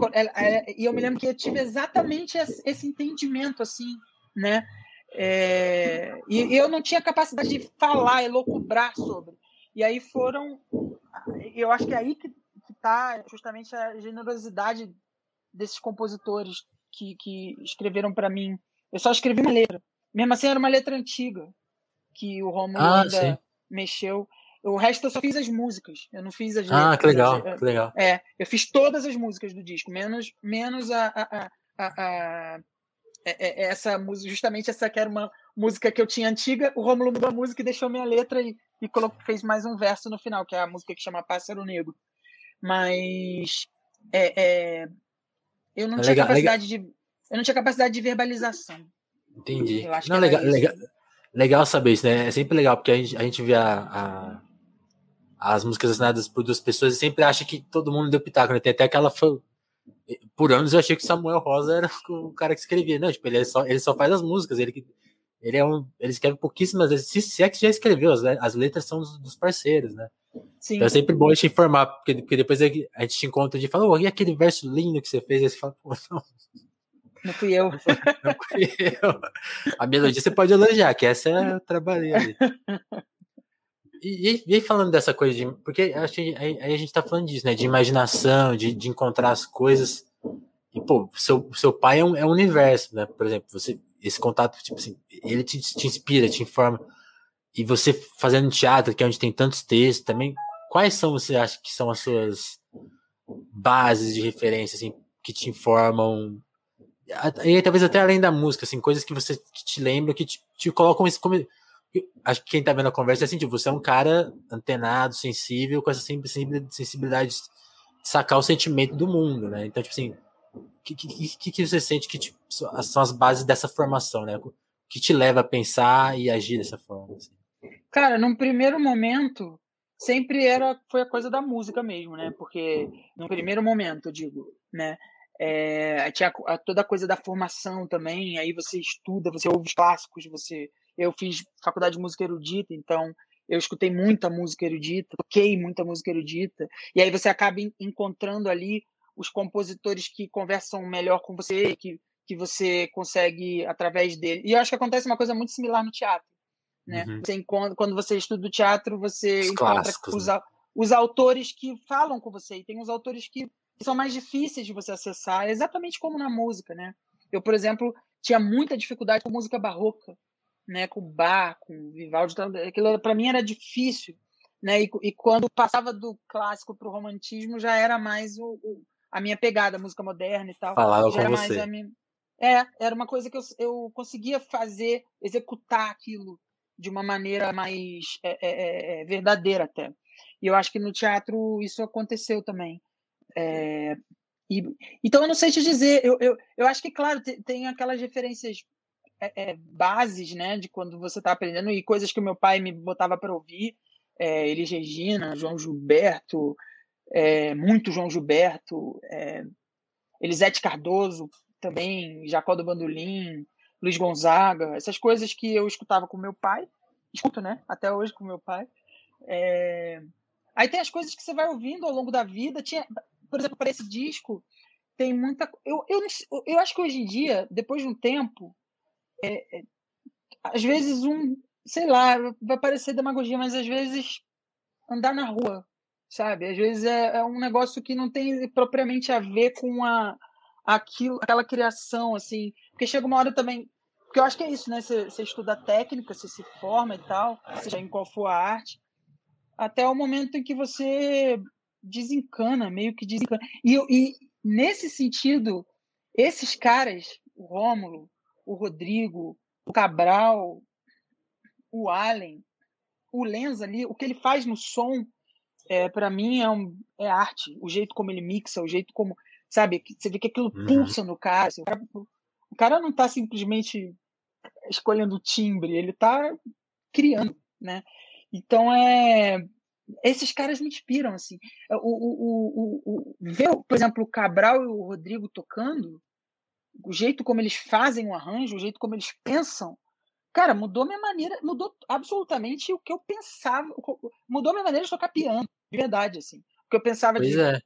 e eu me lembro que eu tive exatamente esse entendimento, assim, né? É, e eu não tinha capacidade de falar, elocubrar sobre. E aí foram, eu acho que é aí que está justamente a generosidade desses compositores que, que escreveram para mim. Eu só escrevi uma letra. Mesmo assim, era uma letra antiga, que o Romulo ah, ainda sim. mexeu. O resto eu só fiz as músicas. Eu não fiz as letras. Ah, que legal, que legal. É, eu fiz todas as músicas do disco, menos, menos a, a, a, a é, é, essa música, justamente essa que era uma música que eu tinha antiga. O Romulo mudou a música e deixou minha letra e, e colocou, fez mais um verso no final, que é a música que chama Pássaro Negro mas é, é, eu não é tinha legal, capacidade legal. de eu não tinha capacidade de verbalização. Entendi. não, legal, legal, legal saber isso, né? É sempre legal porque a gente, a gente vê a, a as músicas assinadas por duas pessoas e sempre acha que todo mundo deu pitaco, né? Tem até aquela por anos eu achei que Samuel Rosa era *laughs* o cara que escrevia, não, tipo, ele só ele só faz as músicas, ele ele é um, ele escreve pouquíssimas vezes, se, se é que já escreveu, as, as letras são dos, dos parceiros, né? Sim. Então é sempre bom te informar, porque, porque depois a gente te encontra e fala, oh, e aquele verso lindo que você fez? Aí você fala, pô, não. Não fui eu. Não fui eu. A melodia você pode elogiar, que essa é eu trabalhei ali. *laughs* E, e, falando dessa coisa de. Porque acho que aí, aí, a gente tá falando disso, né? De imaginação, de, de encontrar as coisas. E, pô, seu, seu pai é um, é um universo, né? Por exemplo, você, esse contato, tipo assim, ele te, te inspira, te informa e você fazendo teatro, que é onde tem tantos textos também, quais são, você acha que são as suas bases de referência, assim, que te informam, e talvez até além da música, assim, coisas que você que te lembram, que te, te colocam esse, como, acho que quem tá vendo a conversa é assim, tipo, você é um cara antenado, sensível, com essa sensibilidade de sacar o sentimento do mundo, né? Então, tipo assim, o que, que, que, você sente que tipo, são as bases dessa formação, né? O que te leva a pensar e agir dessa forma? Assim? Cara, num primeiro momento, sempre era foi a coisa da música mesmo, né? Porque no primeiro momento, eu digo, né? É, tinha toda a coisa da formação também. Aí você estuda, você ouve os clássicos, você. Eu fiz faculdade de música erudita, então eu escutei muita música erudita, toquei muita música erudita, e aí você acaba encontrando ali os compositores que conversam melhor com você, que, que você consegue através dele. E eu acho que acontece uma coisa muito similar no teatro. Né? Uhum. Você encontra, quando você estuda o teatro, você os encontra os, né? os autores que falam com você, e tem os autores que são mais difíceis de você acessar, exatamente como na música. Né? Eu, por exemplo, tinha muita dificuldade com música barroca né, com Bach, com Vivaldi, então, aquilo para mim era difícil, né? E, e quando passava do clássico para o romantismo já era mais o, o, a minha pegada, música moderna e tal. Falava com você. Minha... É, era uma coisa que eu, eu conseguia fazer, executar aquilo de uma maneira mais é, é, é, é verdadeira até. E eu acho que no teatro isso aconteceu também. É, e, então eu não sei te dizer, eu, eu, eu acho que, claro, tem, tem aquelas referências é, é, bases, né, de quando você está aprendendo e coisas que o meu pai me botava para ouvir, é, Regina, João Gilberto, é, muito João Gilberto, é, Elisete Cardoso também, Jacó do Bandolim, Luiz Gonzaga, essas coisas que eu escutava com meu pai, escuto, né, até hoje com meu pai. É... Aí tem as coisas que você vai ouvindo ao longo da vida. Tinha, por exemplo, para esse disco, tem muita. Eu, eu, eu acho que hoje em dia, depois de um tempo, é, é, às vezes um, sei lá, vai parecer demagogia, mas às vezes andar na rua, sabe? Às vezes é, é um negócio que não tem propriamente a ver com a, aquilo, aquela criação, assim, porque chega uma hora também, porque eu acho que é isso, né? Você, você estuda técnica, você se forma e tal, seja em qual for a arte, até o momento em que você desencana, meio que desencana. E, e nesse sentido, esses caras, o Rômulo, o Rodrigo, o Cabral, o Allen, o Lenz ali, o que ele faz no som, é, para mim é, um, é arte. O jeito como ele mixa, o jeito como, sabe, você vê que aquilo uhum. pulsa no cara, assim, o cara. O cara não está simplesmente escolhendo timbre, ele está criando, né? Então é esses caras me inspiram assim. O, o, o, o, ver, por exemplo, o Cabral e o Rodrigo tocando, o jeito como eles fazem o arranjo, o jeito como eles pensam, cara, mudou minha maneira, mudou absolutamente o que eu pensava, mudou minha maneira de tocar piano, de verdade, assim. O que eu pensava pois de é.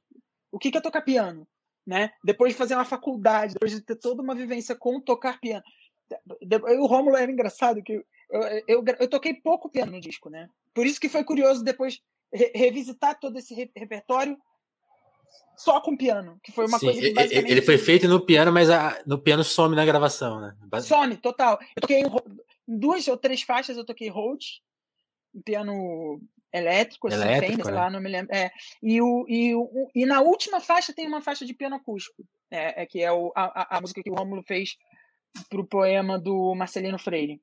o que, que é tocar piano, né? Depois de fazer uma faculdade, depois de ter toda uma vivência com tocar piano. O Rômulo era engraçado que eu, eu, eu, eu, toquei pouco piano no disco, né? Por isso que foi curioso depois re revisitar todo esse repertório só com piano, que foi uma Sim, coisa que basicamente... Ele foi feito no piano, mas a, no piano some na gravação, né? Some, total. Eu toquei em, duas ou três faixas, eu toquei Holt, um piano elétrico, assim, elétrico Fender, sei lá, né? não me lembro. É, e, o, e, o, e na última faixa tem uma faixa de piano acústico, é, é que é o, a, a música que o Rômulo fez para o poema do Marcelino Freire.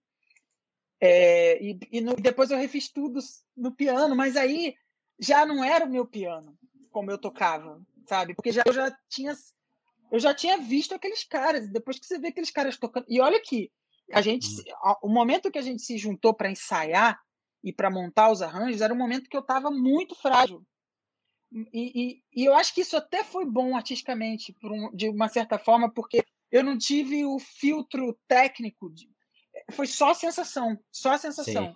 É, e, e no, depois eu refiz tudo no piano, mas aí já não era o meu piano como eu tocava sabe? Porque já, eu já tinha eu já tinha visto aqueles caras, depois que você vê aqueles caras tocando. E olha que a gente, hum. o momento que a gente se juntou para ensaiar e para montar os arranjos era um momento que eu estava muito frágil. E, e, e, eu acho que isso até foi bom artisticamente, um, de uma certa forma, porque eu não tive o filtro técnico. De, foi só sensação, só sensação.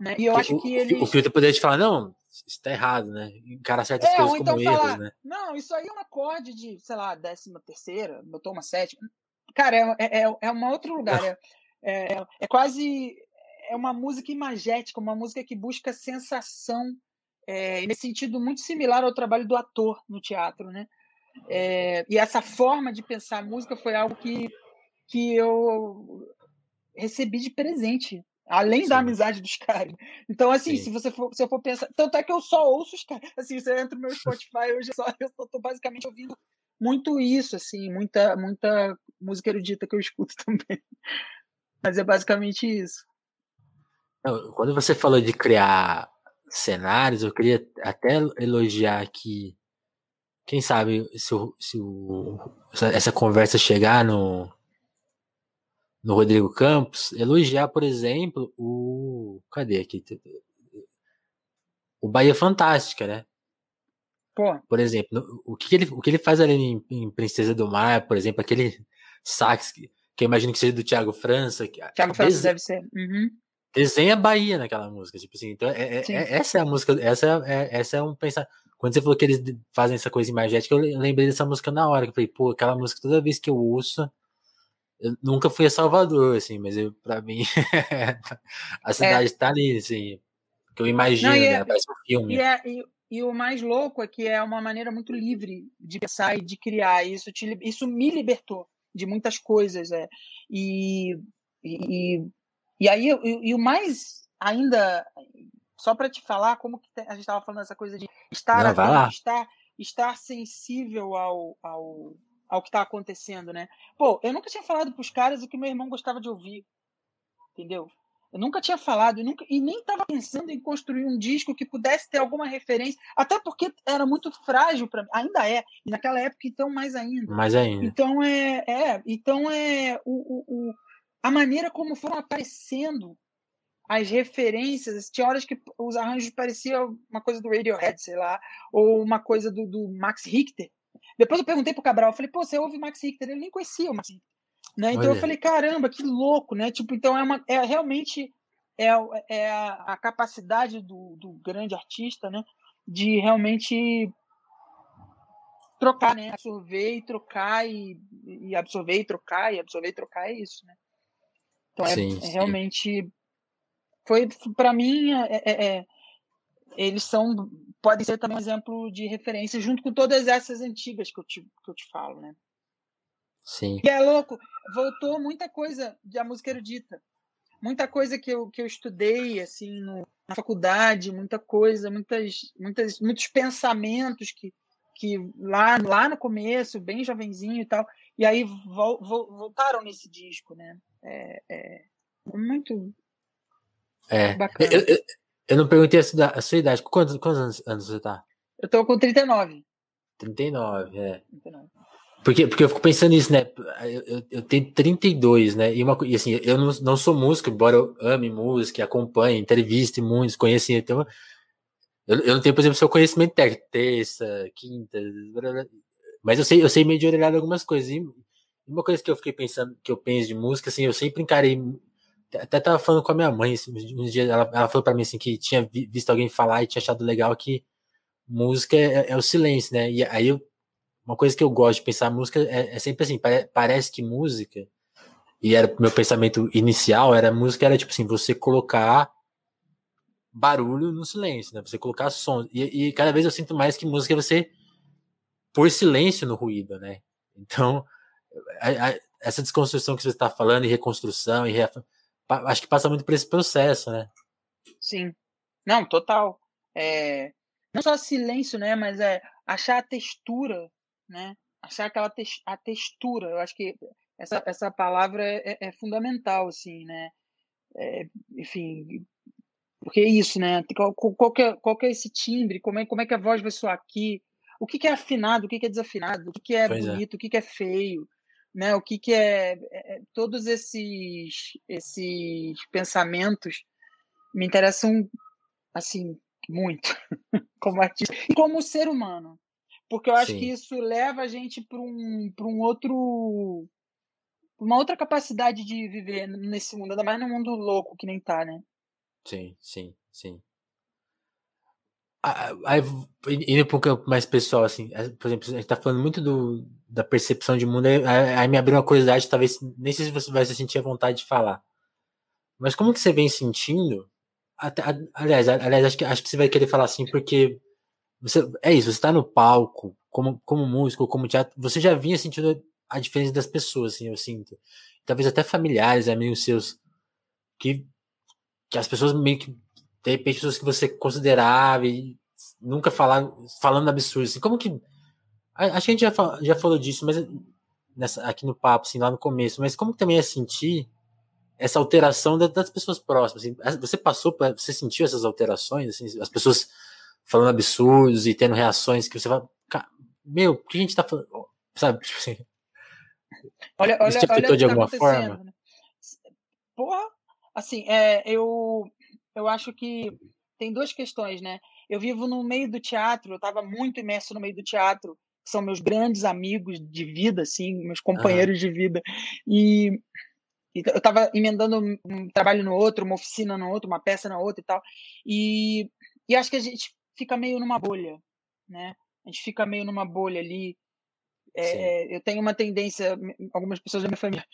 Né? E eu acho que ele. O filtro poderia te falar, não, isso tá errado, né? Encarar certas é, coisas então como falar, erros, né? Não, isso aí é um acorde de, sei lá, décima terceira, botou uma sétima. Cara, é, é, é, é um outro lugar. É, *laughs* é, é, quase. É uma música imagética, uma música que busca sensação, é, nesse sentido muito similar ao trabalho do ator no teatro, né? É, e essa forma de pensar a música foi algo que, que eu recebi de presente Além Sim. da amizade dos caras. Então, assim, se você for, se eu for pensar. Tanto é que eu só ouço os caras. Assim, você entra no meu Spotify, hoje só, *laughs* eu só tô basicamente ouvindo muito isso, assim, muita, muita música erudita que eu escuto *laughs* também. Mas é basicamente isso. Quando você falou de criar cenários, eu queria até elogiar que, quem sabe, se, o, se o, essa conversa chegar no, no Rodrigo Campos, elogiar, por exemplo, o. Cadê aqui? O Bahia Fantástica, né? Pô. Por exemplo, o que ele, o que ele faz ali em, em Princesa do Mar, por exemplo, aquele sax que, que eu imagino que seja do Thiago França. Que, Thiago França deve ser. Uhum. desenha Bahia naquela música, tipo assim, então é, é, é essa é a música, essa é, é, essa é um pensar. Quando você falou que eles fazem essa coisa imagética, eu lembrei dessa música na hora, que eu falei, pô, aquela música toda vez que eu ouço, eu nunca fui a Salvador, assim, mas eu, pra mim, *laughs* a é. cidade é. tá ali, assim, que eu imagino, Não, né? Parece um filme. E, é, e, e, o mais louco é que é uma maneira muito livre de pensar e de criar. Isso, te, isso me libertou de muitas coisas. É. E, e, e aí, e, e o mais ainda, só para te falar como que a gente estava falando essa coisa de estar, Não, atento, estar, estar sensível ao, ao, ao que está acontecendo, né? Pô, eu nunca tinha falado para os caras o que meu irmão gostava de ouvir, entendeu? Eu nunca tinha falado e, nunca, e nem estava pensando em construir um disco que pudesse ter alguma referência, até porque era muito frágil para mim, ainda é, e naquela época então mais ainda. Mais ainda. Então é, é então é o, o, o, a maneira como foram aparecendo as referências, tinha horas que os arranjos pareciam uma coisa do Radiohead, sei lá, ou uma coisa do, do Max Richter. Depois eu perguntei pro Cabral, eu falei, pô, você ouve Max Richter? Ele nem conhecia o Max Richter. Né? Então Olha. eu falei, caramba, que louco, né? Tipo, então é, uma, é realmente é, é a, a capacidade do, do grande artista, né? De realmente trocar, né? Absorver e trocar e, e absorver e trocar e absorver e trocar é isso, né? Então é, sim, é realmente foi para mim é, é, é, eles são podem ser também um exemplo de referência junto com todas essas antigas que eu te, que eu te falo, né? Sim. E é louco, voltou muita coisa da música erudita. Muita coisa que eu, que eu estudei assim no, na faculdade, muita coisa, muitas, muitas, muitos pensamentos que, que lá, lá no começo, bem jovenzinho e tal, e aí vo, vo, voltaram nesse disco, né? É, é muito é. bacana. Eu, eu, eu, não perguntei a sua, idade. Quantos, quantos anos, anos você tá? Eu tô com 39. 39, é. 39. Porque, porque eu fico pensando nisso, né? Eu, eu tenho 32, né? E, uma, e assim, eu não, não sou músico, embora eu ame música, acompanhe, entreviste muitos, conheça. Então, eu, eu não tenho, por exemplo, seu conhecimento técnico, terça, quinta, blá, blá, mas eu sei, eu sei meio de orelhada algumas coisas. E uma coisa que eu fiquei pensando, que eu penso de música, assim, eu sempre encarei. Até tava falando com a minha mãe, assim, um dia ela, ela falou para mim assim que tinha visto alguém falar e tinha achado legal que música é, é o silêncio, né? E aí eu uma coisa que eu gosto de pensar música é, é sempre assim, pare, parece que música, e era meu pensamento inicial, era música era tipo assim, você colocar barulho no silêncio, né? Você colocar som. E, e cada vez eu sinto mais que música é você pôr silêncio no ruído, né? Então, a, a, essa desconstrução que você está falando, e reconstrução, e acho que passa muito por esse processo, né? Sim. Não, total. É, não só silêncio, né? Mas é achar a textura né? Achar aquela te a textura, eu acho que essa, essa palavra é, é, é fundamental, assim, né? É, enfim, porque é isso, né? Qual, qual, que é, qual que é esse timbre? Como é, como é que a voz vai soar aqui? O que, que é afinado? O que, que é desafinado? O que, que é pois é. bonito? O que, que é feio? Né? O que, que é, é, é, Todos esses, esses pensamentos me interessam, assim, muito, *laughs* como artista e como ser humano porque eu acho Sim. que isso leva a gente para um, um outro. uma outra capacidade de viver nesse mundo, ainda mais num mundo louco que nem tá, né? Sim, sim, sim. Aí, indo para um campo mais pessoal, assim, é, por exemplo, a gente tá falando muito do, da percepção de mundo, aí, aí me abriu uma curiosidade, talvez, nem sei se você vai se sentir a vontade de falar. Mas como que você vem sentindo? Até, aliás, aliás acho, que, acho que você vai querer falar assim, porque você, é isso, você está no palco, como, como músico, como teatro, você já vinha sentindo a diferença das pessoas, assim, eu sinto. Talvez até familiares, amigos seus, que, que as pessoas meio que, de repente, pessoas que você considerava e nunca falaram, falando absurdo, assim, como que. Acho que a gente já, já falou disso, mas nessa, aqui no papo, assim, lá no começo, mas como que também é sentir essa alteração das pessoas próximas? Assim, você passou, você sentiu essas alterações, assim, as pessoas falando absurdos e tendo reações que você vai. Meu, o que a gente tá falando? Sabe? *laughs* Tipo assim. Olha, olha, Isso te afetou de tá alguma forma? Né? Porra, assim, é, eu, eu acho que tem duas questões, né? Eu vivo no meio do teatro, eu estava muito imerso no meio do teatro, que são meus grandes amigos de vida, assim, meus companheiros uhum. de vida. E, eu estava emendando um trabalho no outro, uma oficina no outro, uma peça na outra e tal. E, e acho que a gente fica meio numa bolha, né? A gente fica meio numa bolha ali. É, eu tenho uma tendência, algumas pessoas da minha família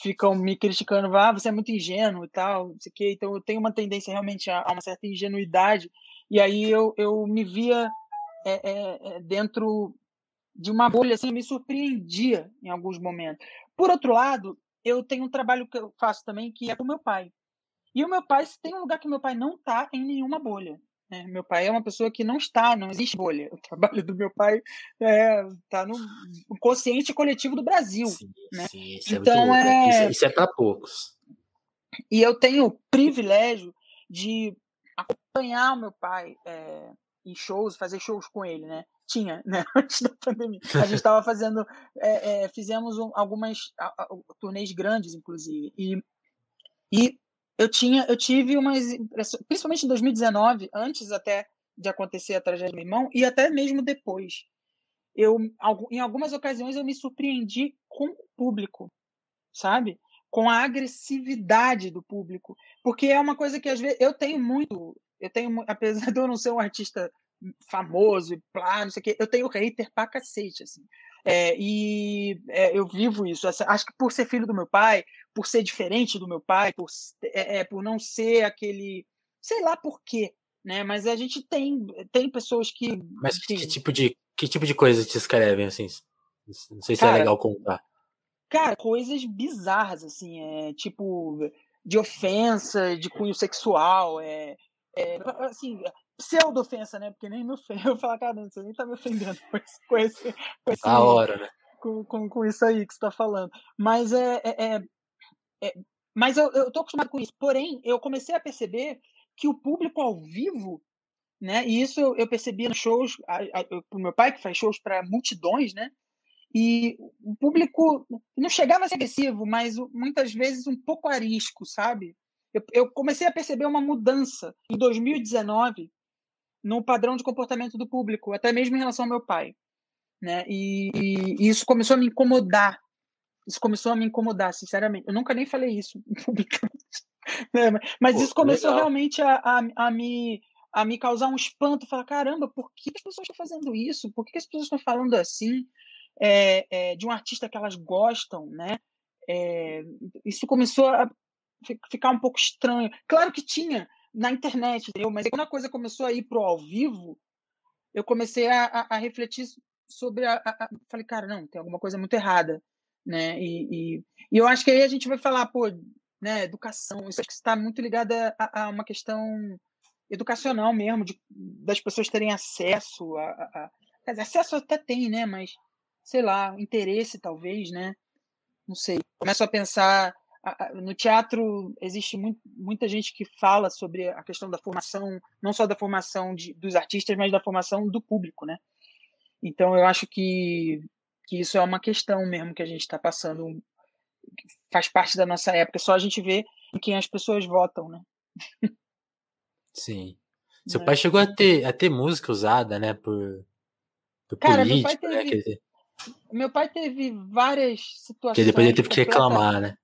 ficam me criticando, ah, você é muito ingênuo e tal, não sei o quê. Então eu tenho uma tendência realmente a, uma certa ingenuidade. E aí eu, eu me via é, é, é dentro de uma bolha, assim, me surpreendia em alguns momentos. Por outro lado, eu tenho um trabalho que eu faço também que é com meu pai. E o meu pai, se tem um lugar que meu pai não está em nenhuma bolha. Né? Meu pai é uma pessoa que não está, não existe bolha. O trabalho do meu pai está é, tá no consciente coletivo do Brasil. Sim, né? sim, isso é então, é... Isso, isso é para poucos. E eu tenho o privilégio de acompanhar o meu pai é, em shows, fazer shows com ele, né? Tinha, *laughs* né? Antes da pandemia. A gente estava fazendo, é, é, fizemos um, algumas a, a, turnês grandes, inclusive. E, e eu tinha, eu tive umas principalmente em 2019, antes até de acontecer a tragédia do meu irmão e até mesmo depois. Eu, em algumas ocasiões eu me surpreendi com o público, sabe? Com a agressividade do público, porque é uma coisa que às vezes eu tenho muito, eu tenho *laughs* apesar de eu não ser um artista famoso e não sei o quê, eu tenho hater pra cacete, assim. É, e é, eu vivo isso. Acho que por ser filho do meu pai, por ser diferente do meu pai, por, é, é, por não ser aquele. Sei lá por quê, né? Mas a gente tem, tem pessoas que. Mas que, que tipo, de, que tipo de coisa te escrevem, assim? Não sei se é cara, é legal contar. Cara, coisas bizarras, assim, é, tipo, de ofensa, de cunho sexual, é, é assim, pseudo-ofensa, né? Porque nem me ofende. *laughs* Eu falo, cara, você nem tá me ofendendo com esse. Com esse, com esse a hora, né? Com, com, com isso aí que você tá falando. Mas é. é, é, é mas eu, eu tô acostumado com isso. Porém, eu comecei a perceber que o público ao vivo, né? E isso eu, eu percebi nos shows, pro meu pai, que faz shows para multidões, né? E o público não chegava a ser agressivo, mas muitas vezes um pouco arisco, sabe? Eu, eu comecei a perceber uma mudança. Em 2019, no padrão de comportamento do público, até mesmo em relação ao meu pai. Né? E, e, isso começou a me incomodar. Isso começou a me incomodar, sinceramente. Eu nunca nem falei isso *laughs* publicamente. Né? Mas Pô, isso começou legal. realmente a, a, a, me, a me causar um espanto. Falar, caramba, por que as pessoas estão fazendo isso? Por que as pessoas estão falando assim é, é, de um artista que elas gostam, né? É, isso começou a ficar um pouco estranho. Claro que tinha na internet, entendeu? Mas quando a coisa começou a ir pro ao vivo, eu comecei a, a, a refletir sobre a, a, Falei, cara, não, tem alguma coisa muito errada, né? E, e, e, eu acho que aí a gente vai falar, pô, né, educação, isso acho que está muito ligado a, uma questão educacional mesmo, de, das pessoas terem acesso a, Quer dizer, acesso até tem, né? Mas, sei lá, interesse talvez, né? Não sei. Começo a pensar no teatro existe muito, muita gente que fala sobre a questão da formação, não só da formação de, dos artistas, mas da formação do público, né? Então eu acho que, que isso é uma questão mesmo que a gente está passando, faz parte da nossa época. Só a gente vê em quem as pessoas votam, né? Sim. Seu é. pai chegou a ter, a ter música usada, né, por, por Cara, político, meu pai né, teve, né? Dizer... Meu pai teve várias situações. Que depois ele teve que reclamar, né?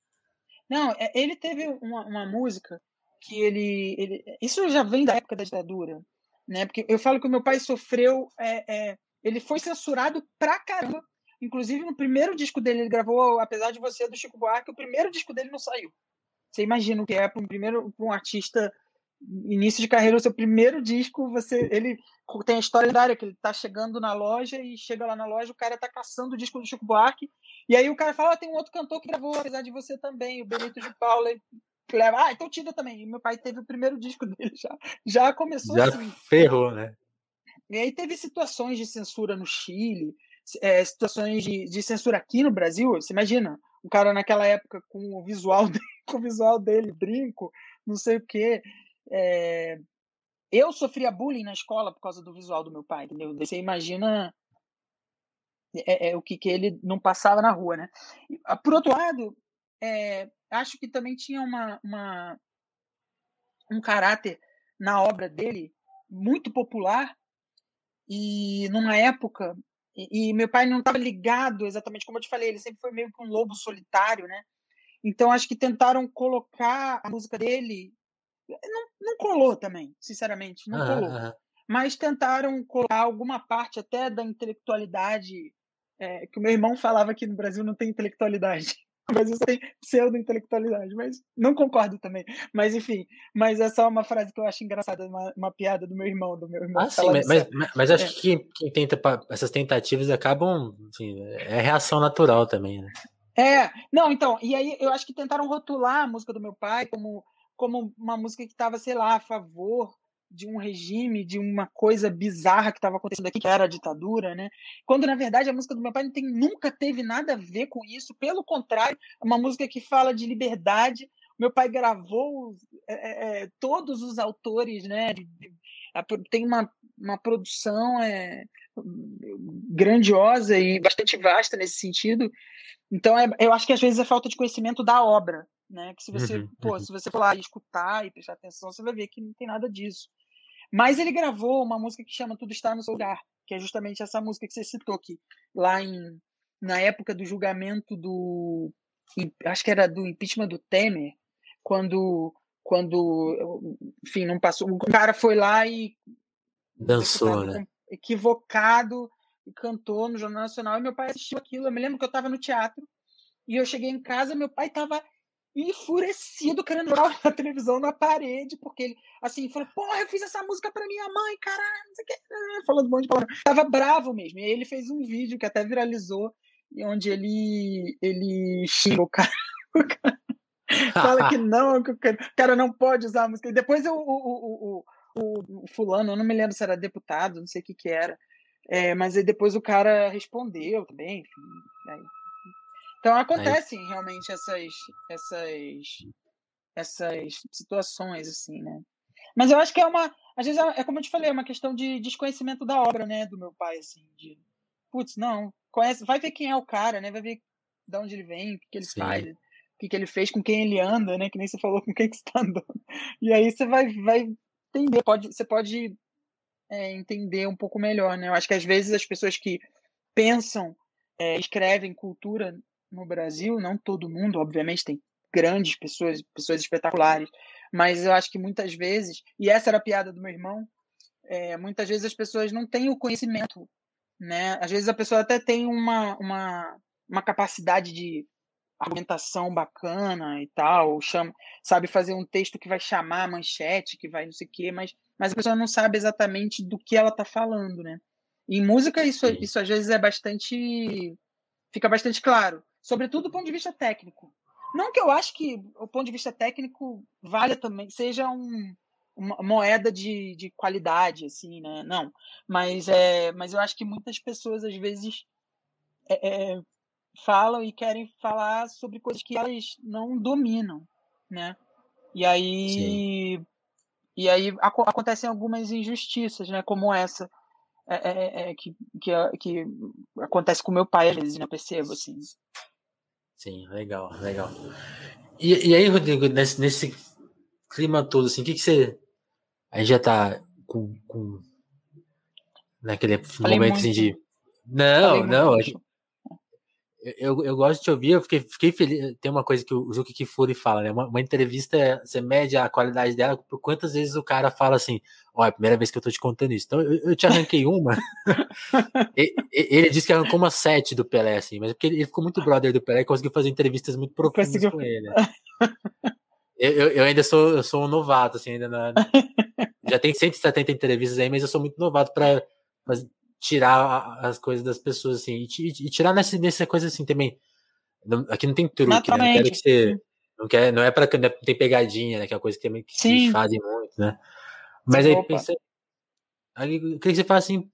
Não, é, ele teve uma, uma música que ele, ele. Isso já vem da época da ditadura, né? Porque eu falo que o meu pai sofreu. É, é, ele foi censurado pra caramba. Inclusive, no primeiro disco dele, ele gravou Apesar de Você, do Chico Buarque, o primeiro disco dele não saiu. Você imagina o que é para um, primeiro, pra um artista início de carreira, o seu primeiro disco, você ele tem a história lendária que ele tá chegando na loja e chega lá na loja, o cara tá caçando o disco do Chico Buarque, e aí o cara fala, ah, tem um outro cantor que gravou apesar de você também, o Benito de Paula, e leva, ah, então tira também. E meu pai teve o primeiro disco dele já. Já começou já assim. ferrou, né? E aí teve situações de censura no Chile, é, situações de, de censura aqui no Brasil. Você imagina, o cara naquela época com o visual *laughs* dele, com o visual dele, brinco, não sei o quê. É... Eu sofria bullying na escola por causa do visual do meu pai, entendeu? Você imagina é, é, o que, que ele não passava na rua, né? Ah, por outro lado, é, acho que também tinha uma, uma, um caráter na obra dele muito popular e numa época e, e meu pai não estava ligado exatamente como eu te falei, ele sempre foi meio que um lobo solitário, né? Então acho que tentaram colocar a música dele. Não, não colou também, sinceramente, não colou. Mas tentaram colocar alguma parte até da intelectualidade. É, que o meu irmão falava que no Brasil não tem intelectualidade. *laughs* mas isso tem pseudo-intelectualidade, mas não concordo também. Mas enfim, mas é só uma frase que eu acho engraçada, uma, uma piada do meu irmão, do meu irmão. Ah, sim, mas, mas, mas, acho é. que quem, tenta, essas tentativas acabam, enfim, é reação natural também, né? É, não, então, e aí eu acho que tentaram rotular a música do meu pai como, como uma música que estava, sei lá, a favor de um regime, de uma coisa bizarra que estava acontecendo aqui, que era a ditadura, né? Quando na verdade a música do meu pai não tem, nunca teve nada a ver com isso, pelo contrário, é uma música que fala de liberdade. Meu pai gravou é, é, todos os autores, né? Tem uma, uma produção é, grandiosa e bastante vasta nesse sentido. Então, é, eu acho que às vezes é falta de conhecimento da obra, né? Que se você, uhum, pô, uhum. se você for lá e escutar e prestar atenção, você vai ver que não tem nada disso. Mas ele gravou uma música que chama Tudo Está no Seu Lugar, que é justamente essa música que você citou aqui, lá em, na época do julgamento do. Acho que era do impeachment do Temer, quando. Quando, enfim, não passou. O cara foi lá e. Dançou, né? Equivocado e cantou no Jornal Nacional. E meu pai assistiu aquilo. Eu me lembro que eu estava no teatro e eu cheguei em casa. Meu pai estava enfurecido, querendo jogar a televisão na parede, porque ele, assim, falou: Porra, eu fiz essa música pra minha mãe, caralho, não sei o que. *laughs* Falando um monte de palavras. Tava bravo mesmo. E aí ele fez um vídeo que até viralizou, onde ele, ele xinga o cara. *laughs* O cara fala que *laughs* não, que o cara não pode usar a música. E depois eu, o, o, o, o, fulano, eu não me lembro se era deputado, não sei o que que era, é, mas aí depois o cara respondeu também, enfim. Aí então acontecem Aí... realmente essas, essas, essas situações, assim, né? Mas eu acho que é uma. Às vezes é, é como eu te falei, é uma questão de desconhecimento da obra, né, do meu pai, assim, de putz, não, conhece, vai ver quem é o cara, né? Vai ver de onde ele vem, o que, que ele Sim. faz, o que, que ele fez, com quem ele anda, né? Que nem você falou *laughs* com quem que está andando. E aí você vai, vai entender, pode, você pode é, entender um pouco melhor, né? Eu acho que às vezes as pessoas que pensam, é, escrevem cultura no Brasil, não todo mundo, obviamente tem grandes pessoas, pessoas espetaculares, mas eu acho que muitas vezes, e essa era a piada do meu irmão, é, muitas vezes as pessoas não têm o conhecimento, né? Às vezes a pessoa até tem uma, uma, uma capacidade de argumentação bacana e tal, chama, sabe fazer um texto que vai chamar a manchete, que vai não sei o quê, mas, mas a pessoa não sabe exatamente do que ela está falando, né? E em música isso, isso às vezes é bastante fica bastante claro sobretudo do ponto de vista técnico. Não que eu acho que o ponto de vista técnico valha também, seja um, uma moeda de, de qualidade, assim, né? Não. Mas, é, mas eu acho que muitas pessoas, às vezes, é, é, falam e querem falar sobre coisas que elas não dominam, né? E aí. Sim. E aí acontecem algumas injustiças, né? Como essa. É, é, é, que, que, que acontece com meu pai, às vezes, né? Eu percebo, assim. Sim, legal, legal. E, e aí, Rodrigo, nesse, nesse clima todo, assim, o que, que você. Aí já tá com. com naquele Falei momento assim de. Não, Falei não. Eu, eu gosto de te ouvir, eu fiquei, fiquei feliz. Tem uma coisa que o Zuki Kifuri fala, né? Uma, uma, entrevista, você mede a qualidade dela por quantas vezes o cara fala assim: Ó, é a primeira vez que eu tô te contando isso. Então eu, eu te arranquei uma. ele, *laughs* ele disse que arrancou uma sete do Pelé, assim, mas é porque ele ficou muito brother do Pelé e conseguiu fazer entrevistas muito profundas conseguiu... com ele. *laughs* eu, eu, eu, ainda sou, eu sou um novato, assim, ainda na... *laughs* Já tem 170 entrevistas aí, mas eu sou muito novato para tirar as coisas das pessoas, assim, e, e, e tirar nessa, nessa coisa assim também. Não, aqui não tem truque, né? Não quero que você. Não, quer, não é para não tem pegadinha, né? Que é uma coisa que, que se fazem muito, né? Mas aí pensei. Aí, eu queria que você falasse assim.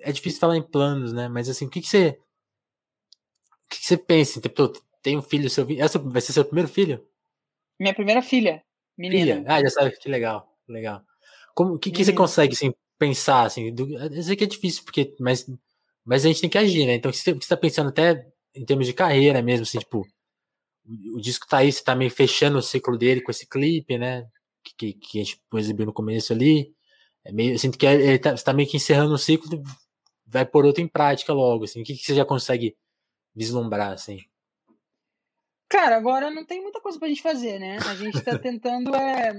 É difícil falar em planos, né? Mas assim, o que, que você. O que, que você pensa? Tipo, tem um filho, seu Essa vai ser seu primeiro filho? Minha primeira filha. Menina. Filha? Ah, já sabe, que legal. Legal. Como, o que, que você consegue, assim, pensar, assim, do, eu sei que é difícil, porque, mas, mas a gente tem que agir, né? Então, você, você tá pensando até em termos de carreira mesmo, assim, tipo, o, disco tá aí, você tá meio fechando o ciclo dele com esse clipe, né? Que, que, a gente exibiu no começo ali. É meio, eu sinto que ele tá, você tá meio que encerrando o ciclo, vai por outro em prática logo, assim. O que, que você já consegue vislumbrar, assim? Cara, agora não tem muita coisa pra gente fazer, né? A gente tá tentando. É...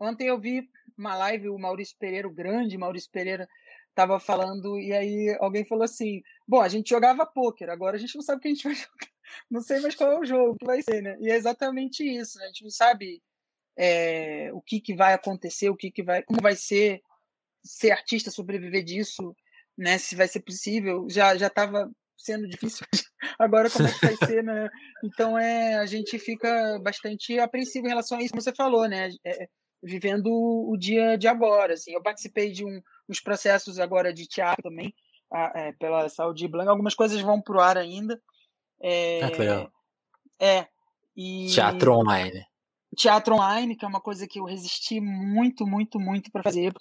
Ontem eu vi uma live, o Maurício Pereira, o grande Maurício Pereira, tava falando, e aí alguém falou assim: Bom, a gente jogava pôquer, agora a gente não sabe o que a gente vai *laughs* jogar. Não sei mais qual é o jogo que vai ser, né? E é exatamente isso, né? A gente não sabe é, o que, que vai acontecer, o que, que vai. como vai ser ser artista, sobreviver disso, né? Se vai ser possível. Já já estava sendo difícil. *laughs* Agora como é que vai ser, né? Então é a gente fica bastante apreensivo em relação a isso, como você falou, né? É, vivendo o dia de agora, assim. Eu participei de um, uns processos agora de teatro também, a, é, pela Saúde Blanca. Algumas coisas vão pro ar ainda. É, ah, que legal. É. E... Teatro online teatro online, que é uma coisa que eu resisti muito, muito, muito para fazer,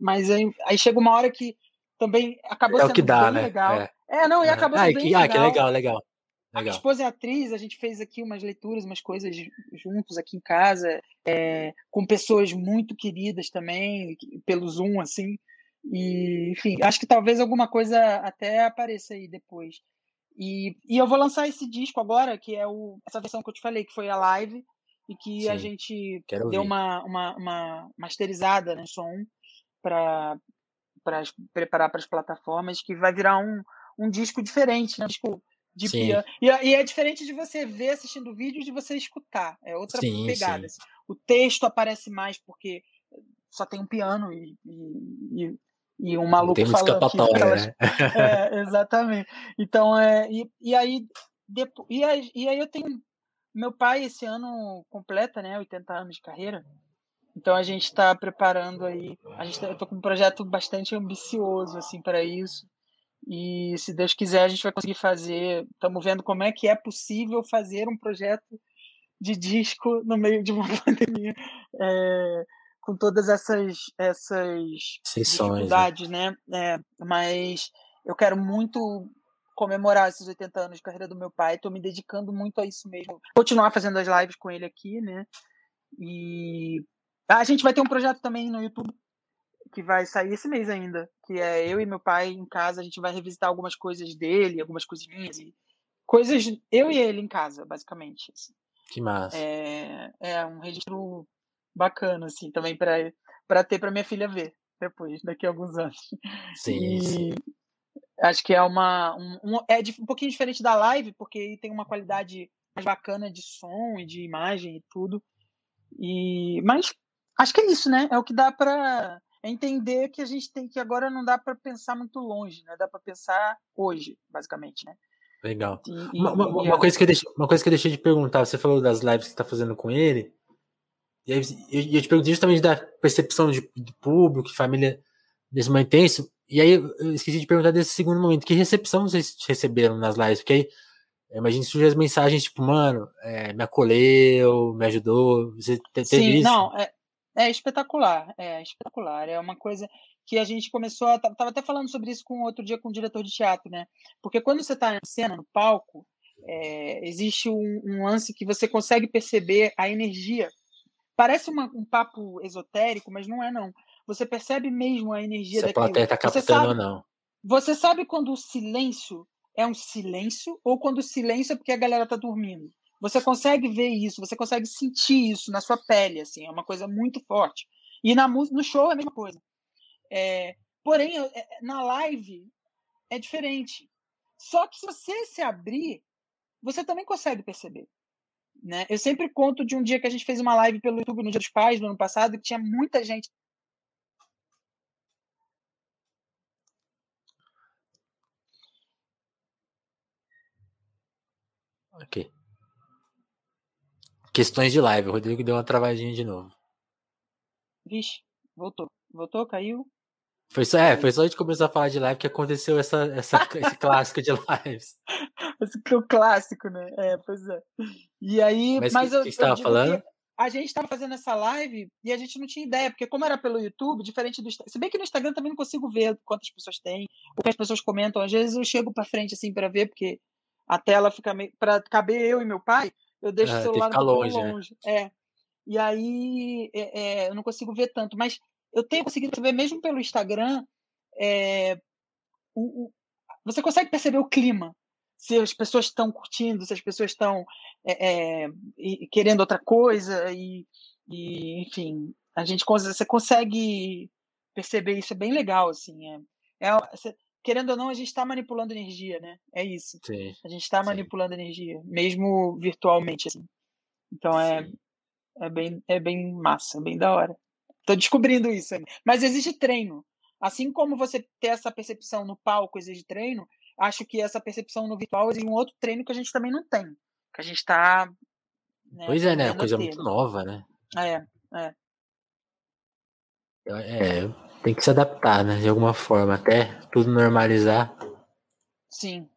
mas aí, aí, chega uma hora que também acabou é sendo o que dá, né? legal. É. é, não, e acabou sendo ah, bem que, legal. Ah, que legal, legal. Legal. A minha esposa é atriz, a gente fez aqui umas leituras, umas coisas juntos aqui em casa, é, com pessoas muito queridas também, pelo Zoom, assim. E, enfim, acho que talvez alguma coisa até apareça aí depois. E, e eu vou lançar esse disco agora, que é o, essa versão que eu te falei, que foi a live, e que Sim, a gente deu uma, uma, uma, masterizada no som para preparar para as plataformas, que vai virar um, um disco diferente, né? um disco de piano. E, e, é diferente de você ver assistindo o vídeo de você escutar. É outra sim, pegada. Sim. O texto aparece mais porque só tem um piano e, e, e um maluco tem falando. Aqui, aquelas... né? *laughs* é, exatamente. Então, é, e, e, aí, depois, e, aí, e aí eu tenho meu pai esse ano completa, né, 80 anos de carreira. Então a gente está preparando aí, a gente tá, eu tô com um projeto bastante ambicioso assim para isso. E se Deus quiser a gente vai conseguir fazer. Estamos vendo como é que é possível fazer um projeto de disco no meio de uma *laughs* pandemia, é, com todas essas essas Sessões, né? dificuldades, né? né? É, mas eu quero muito comemorar esses 80 anos de carreira do meu pai. Estou me dedicando muito a isso mesmo. Continuar fazendo as lives com ele aqui, né? E a gente vai ter um projeto também no YouTube que vai sair esse mês ainda, que é eu e meu pai em casa, a gente vai revisitar algumas coisas dele, algumas coisas minhas e coisas eu e ele em casa, basicamente. Assim. Que massa. É, é um registro bacana assim, também para para ter para minha filha ver depois, daqui a alguns anos. Sim. E, sim. Acho que é uma. Um, um, é um pouquinho diferente da live, porque tem uma qualidade mais bacana de som e de imagem e tudo. E, mas acho que é isso, né? É o que dá para entender que a gente tem que agora não dá para pensar muito longe, né? Dá para pensar hoje, basicamente, né? Legal. E, uma, uma, uma, coisa que eu deixei, uma coisa que eu deixei de perguntar, você falou das lives que está fazendo com ele, e aí eu, eu te perguntei justamente da percepção de, de público, família desse momento. E aí eu esqueci de perguntar desse segundo momento, que recepção vocês receberam nas lives? Porque aí, imagina surgem as mensagens tipo, mano, é, me acolheu, me ajudou, você teve Sim, isso? não, é, é espetacular, é espetacular, é uma coisa que a gente começou a, tava até falando sobre isso com outro dia com o diretor de teatro, né, porque quando você está na cena, no palco, é, existe um, um, lance que você consegue perceber a energia, parece uma, um papo esotérico, mas não é não, você percebe mesmo a energia Se daquilo. a plateia tá captando sabe, ou não. Você sabe quando o silêncio é um silêncio ou quando o silêncio é porque a galera tá dormindo. Você consegue ver isso, você consegue sentir isso na sua pele, assim, é uma coisa muito forte. E na no show é a mesma coisa. É, porém, é, na live é diferente. Só que se você se abrir, você também consegue perceber. Né? Eu sempre conto de um dia que a gente fez uma live pelo YouTube no Dia dos Pais, no ano passado, que tinha muita gente Ok. Questões de live. O Rodrigo deu uma travadinha de novo. Vixe, voltou. Voltou, caiu. Foi só, é, foi só a gente começar a falar de live que aconteceu essa, essa, *laughs* esse clássico de lives. Esse é o clássico, né? É, pois é. E aí, mas, mas que, eu, que estava falando? A gente estava fazendo essa live e a gente não tinha ideia, porque como era pelo YouTube, diferente do Instagram. Se bem que no Instagram também não consigo ver quantas pessoas tem, o que as pessoas comentam. Às vezes eu chego para frente assim para ver, porque a tela fica meio. Para caber eu e meu pai, eu deixo É, o celular um pouquinho longe, né? longe. É. E aí é, é, eu não consigo ver tanto, mas eu tenho conseguido ver mesmo pelo Instagram. é, o- o- você consegue perceber o clima, se as pessoas estão curtindo, se as pessoas estão é, é, querendo outra coisa, e, e, enfim, a gente você consegue perceber isso, é bem legal, assim. É, é, querendo ou não, a gente está manipulando energia, né? É isso. Sim, a gente está manipulando energia, mesmo virtualmente, assim. Então é, é, bem, é bem massa, bem da hora. Tô descobrindo isso ainda. Mas existe treino. Assim como você ter essa percepção no palco exige treino, acho que essa percepção no virtual exige um outro treino que a gente também não tem. Que a gente está. Né, pois é, né? Coisa muito nova, né? É, é. É, tem que se adaptar, né? De alguma forma, até tudo normalizar. Sim,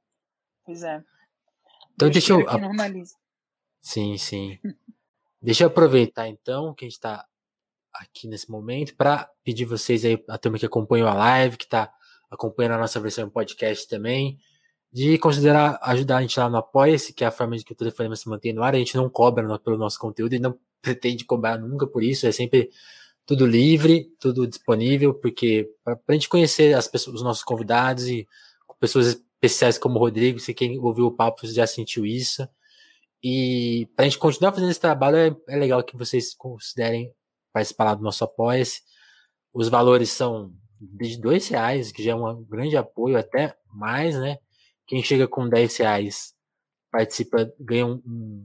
pois é. Então eu deixa eu. Que normalize. Sim, sim. deixa eu aproveitar então que a gente está aqui nesse momento para pedir vocês aí, a turma que acompanhou a live, que está acompanhando a nossa versão podcast também, de considerar ajudar a gente lá no Apoia-se, que é a forma de que o telefone se mantém no ar. A gente não cobra pelo nosso conteúdo e não *laughs* pretende cobrar nunca por isso, é sempre tudo livre, tudo disponível, porque para a gente conhecer as pessoas, os nossos convidados e pessoas especiais como o Rodrigo, se quem ouviu o papo já sentiu isso. E para a gente continuar fazendo esse trabalho, é, é, legal que vocês considerem participar do nosso Apoia-se. Os valores são de dois reais, que já é um grande apoio, até mais, né? Quem chega com 10 reais participa, ganha um,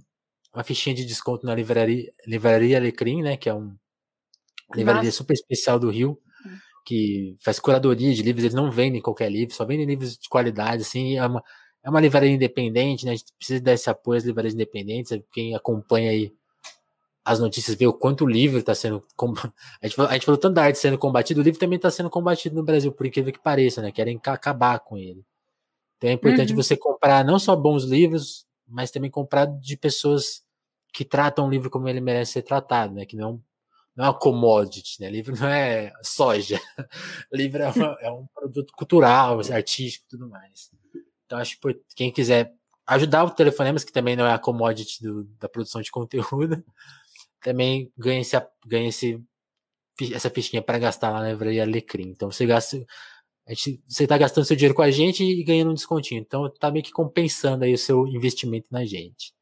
uma fichinha de desconto na livraria, livraria Alecrim, né? Que é um, livraria super especial do Rio, hum. que faz curadoria de livros, eles não vendem qualquer livro, só vendem livros de qualidade, assim, é uma, é uma livraria independente, né? A gente precisa desse apoio às livrarias independentes, quem acompanha aí as notícias vê o quanto o livro está sendo. *laughs* A gente, falou, a gente falou tanto da arte sendo combatido, o livro também está sendo combatido no Brasil, por incrível que pareça, né? Querem acabar com ele. Então é importante uhum. você comprar não só bons livros, mas também comprar de pessoas que tratam o livro como ele merece ser tratado, né? Que não não é uma commodity, né? Livro não é soja. *laughs* livro é, uma, é um produto cultural, artístico e tudo mais. Então, acho que quem quiser ajudar o Telefonemas, que também não é a commodity do, da produção de conteúdo, *laughs* também ganha, esse, ganha esse, essa fichinha para gastar lá na livraria Alecrim. Então, você gasta. Gente, você está gastando seu dinheiro com a gente e ganhando um descontinho. Então, tá meio que compensando aí o seu investimento na gente.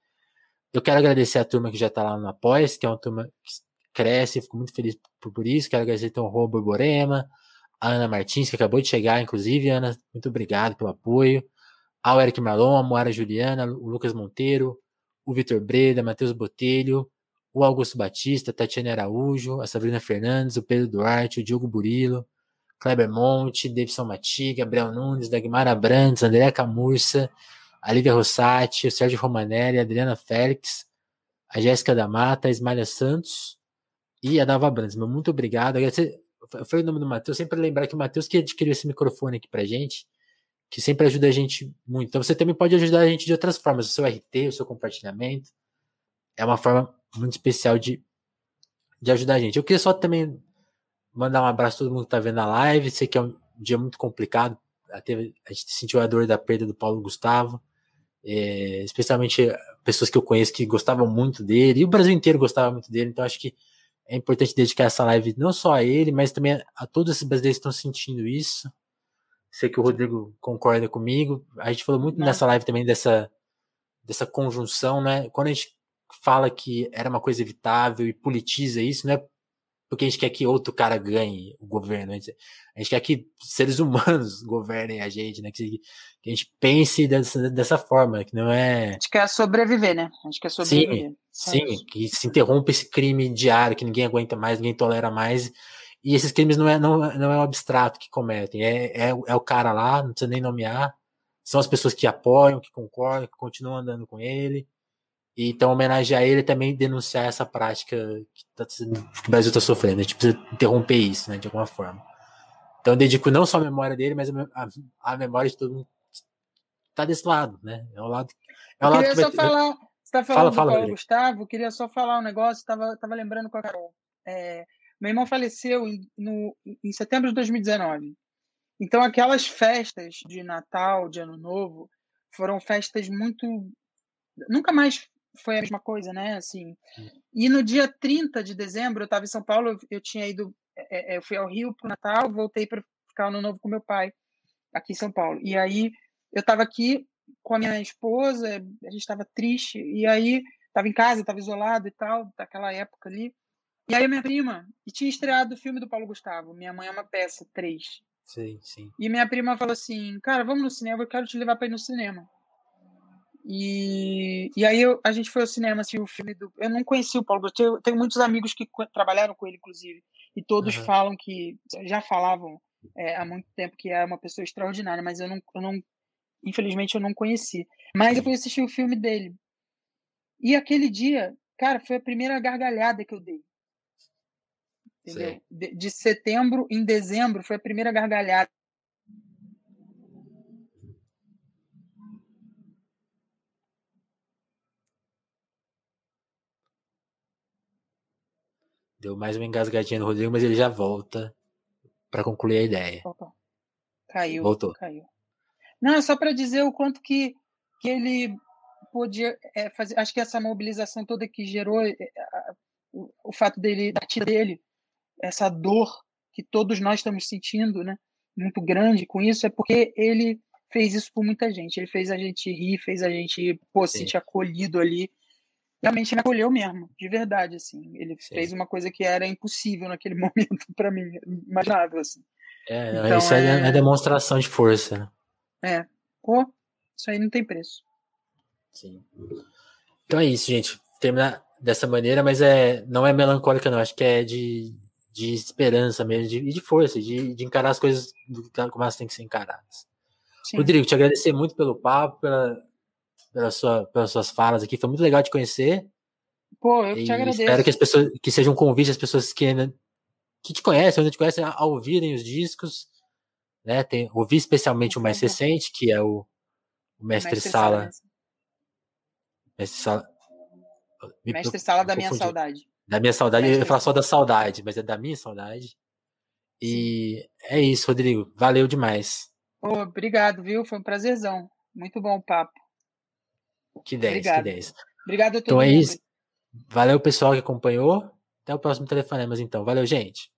Eu quero agradecer a turma que já está lá no apoia que é uma turma que cresce, fico muito feliz por, por isso. Quero agradecer então o Rô Borborema, a Ana Martins, que acabou de chegar, inclusive, Ana, muito obrigado pelo apoio. Ao Eric Marlon, a Moara Juliana, o Lucas Monteiro, o Vitor Breda, Matheus Botelho, o Augusto Batista, Tatiana Araújo, a Sabrina Fernandes, o Pedro Duarte, o Diogo Burilo, Kleber Monte, Davidson Mati, Gabriel Nunes, Dagmar Abrantes, André Camurça, a Lívia Rossati, o Sérgio Romanelli, a Adriana Félix, a Jéssica da Mata, a Ismália Santos, e a Dava Brandes. Muito obrigado. Foi o nome do Matheus. Sempre lembrar que o Matheus que adquiriu esse microfone aqui pra gente, que sempre ajuda a gente muito. Então você também pode ajudar a gente de outras formas. O seu RT, o seu compartilhamento. É uma forma muito especial de, de ajudar a gente. Eu queria só também mandar um abraço a todo mundo que tá vendo a live. Sei que é um dia muito complicado. A gente sentiu a dor da perda do Paulo Gustavo. É, especialmente pessoas que eu conheço que gostavam muito dele, e o Brasil inteiro gostava muito dele, então acho que é importante dedicar essa live não só a ele, mas também a todos esses brasileiros que estão sentindo isso. Sei que o Rodrigo concorda comigo. A gente falou muito não. nessa live também dessa, dessa conjunção, né? Quando a gente fala que era uma coisa evitável e politiza isso, não é porque a gente quer que outro cara ganhe o governo. A gente, a gente quer que seres *laughs* humanos governem a gente, né? Que, que, a gente pense dessa, dessa forma, que não é. A gente quer sobreviver, né? A gente quer sobreviver. Sim, sim que se interrompa esse crime diário, que ninguém aguenta mais, ninguém tolera mais. E esses crimes não é, não, não é o abstrato que cometem, é, é, é o cara lá, não precisa nem nomear. São as pessoas que apoiam, que concordam, que continuam andando com ele. E, então, homenagear ele também denunciar essa prática que, tá, que o Brasil está sofrendo. A gente precisa interromper isso, né, de alguma forma. Então, eu dedico não só a memória dele, mas a, a, memória de todo mundo que está desse lado, né? É o lado. É o lado queria que só vai, falar. Você está falando fala, fala, do Paulo Gustavo, queria só falar um negócio, estava tava lembrando com a Carol. É, meu irmão faleceu em, no, em setembro de 2019. Então, aquelas festas de Natal, de Ano Novo, foram festas muito. Nunca mais foi a mesma coisa, né? Assim. E no dia 30 de dezembro, eu estava em São Paulo, eu tinha ido, é, é, eu fui ao Rio para o Natal, voltei para ficar no Novo com meu pai, aqui em São Paulo. E aí eu estava aqui com a minha esposa, a gente estava triste, e aí estava em casa, estava isolado e tal, daquela época ali. E aí a minha prima, e tinha estreado o filme do Paulo Gustavo, Minha Mãe é uma Peça, 3. Sim, sim. E minha prima falou assim, cara, vamos no cinema, eu quero te levar para ir no cinema. E, e aí eu, a gente foi ao cinema, assim, o filme do... Eu não conheci o Paulo Gustavo, eu tenho muitos amigos que trabalharam com ele, inclusive, e todos uhum. falam que, já falavam é, há muito tempo que é uma pessoa extraordinária, mas eu não, eu não infelizmente eu não conheci. Mas eu fui assistir o filme dele. E aquele dia, cara, foi a primeira gargalhada que eu dei. Entendeu? De, de, setembro em dezembro foi a primeira gargalhada. Deu mais uma engasgadinha no Rodrigo, mas ele já volta para concluir a ideia. Opa. Caiu. Voltou. Caiu. Não, é só para dizer o quanto que, que ele podia é, fazer. Acho que essa mobilização toda que gerou é, o, o, fato dele, da tira dele, essa dor que todos nós estamos sentindo, né? Muito grande com isso, é porque ele fez isso por muita gente. Ele fez a gente rir, fez a gente pô, se sentir acolhido ali. Realmente me acolheu mesmo, de verdade, assim. Ele Sim. fez uma coisa que era impossível naquele *laughs* momento para mim, imaginável, assim. É, então, isso é, é demonstração de força. Né? É. Pô, isso aí não tem preço. Sim. Então é isso, gente. Terminar dessa maneira, mas é, não é melancólica, não. Acho que é de, de esperança mesmo, de, de força, de, de encarar as coisas como elas têm que ser encaradas. Sim. Rodrigo, te agradecer muito pelo papo, pela, pela sua, pelas suas falas aqui. Foi muito legal te conhecer. Pô, eu te agradeço. Espero que as pessoas que seja um convite às pessoas que que te conhecem, ainda te conhecem, a, a ouvirem os discos né? Tem, ouvi especialmente o mais recente, que é o, o Mestre, Mestre Sala. Mestre Sala. Me, Mestre Sala da minha saudade. Da minha saudade, Mestre. eu ia falar só da saudade, mas é da minha saudade. E é isso, Rodrigo. Valeu demais. Oh, obrigado, viu? Foi um prazerzão. Muito bom o papo. Que 10, Obrigado. que 10. Obrigado a todos. Então é isso. Valeu, pessoal que acompanhou. Até o próximo Telefonemas, então. Valeu, gente.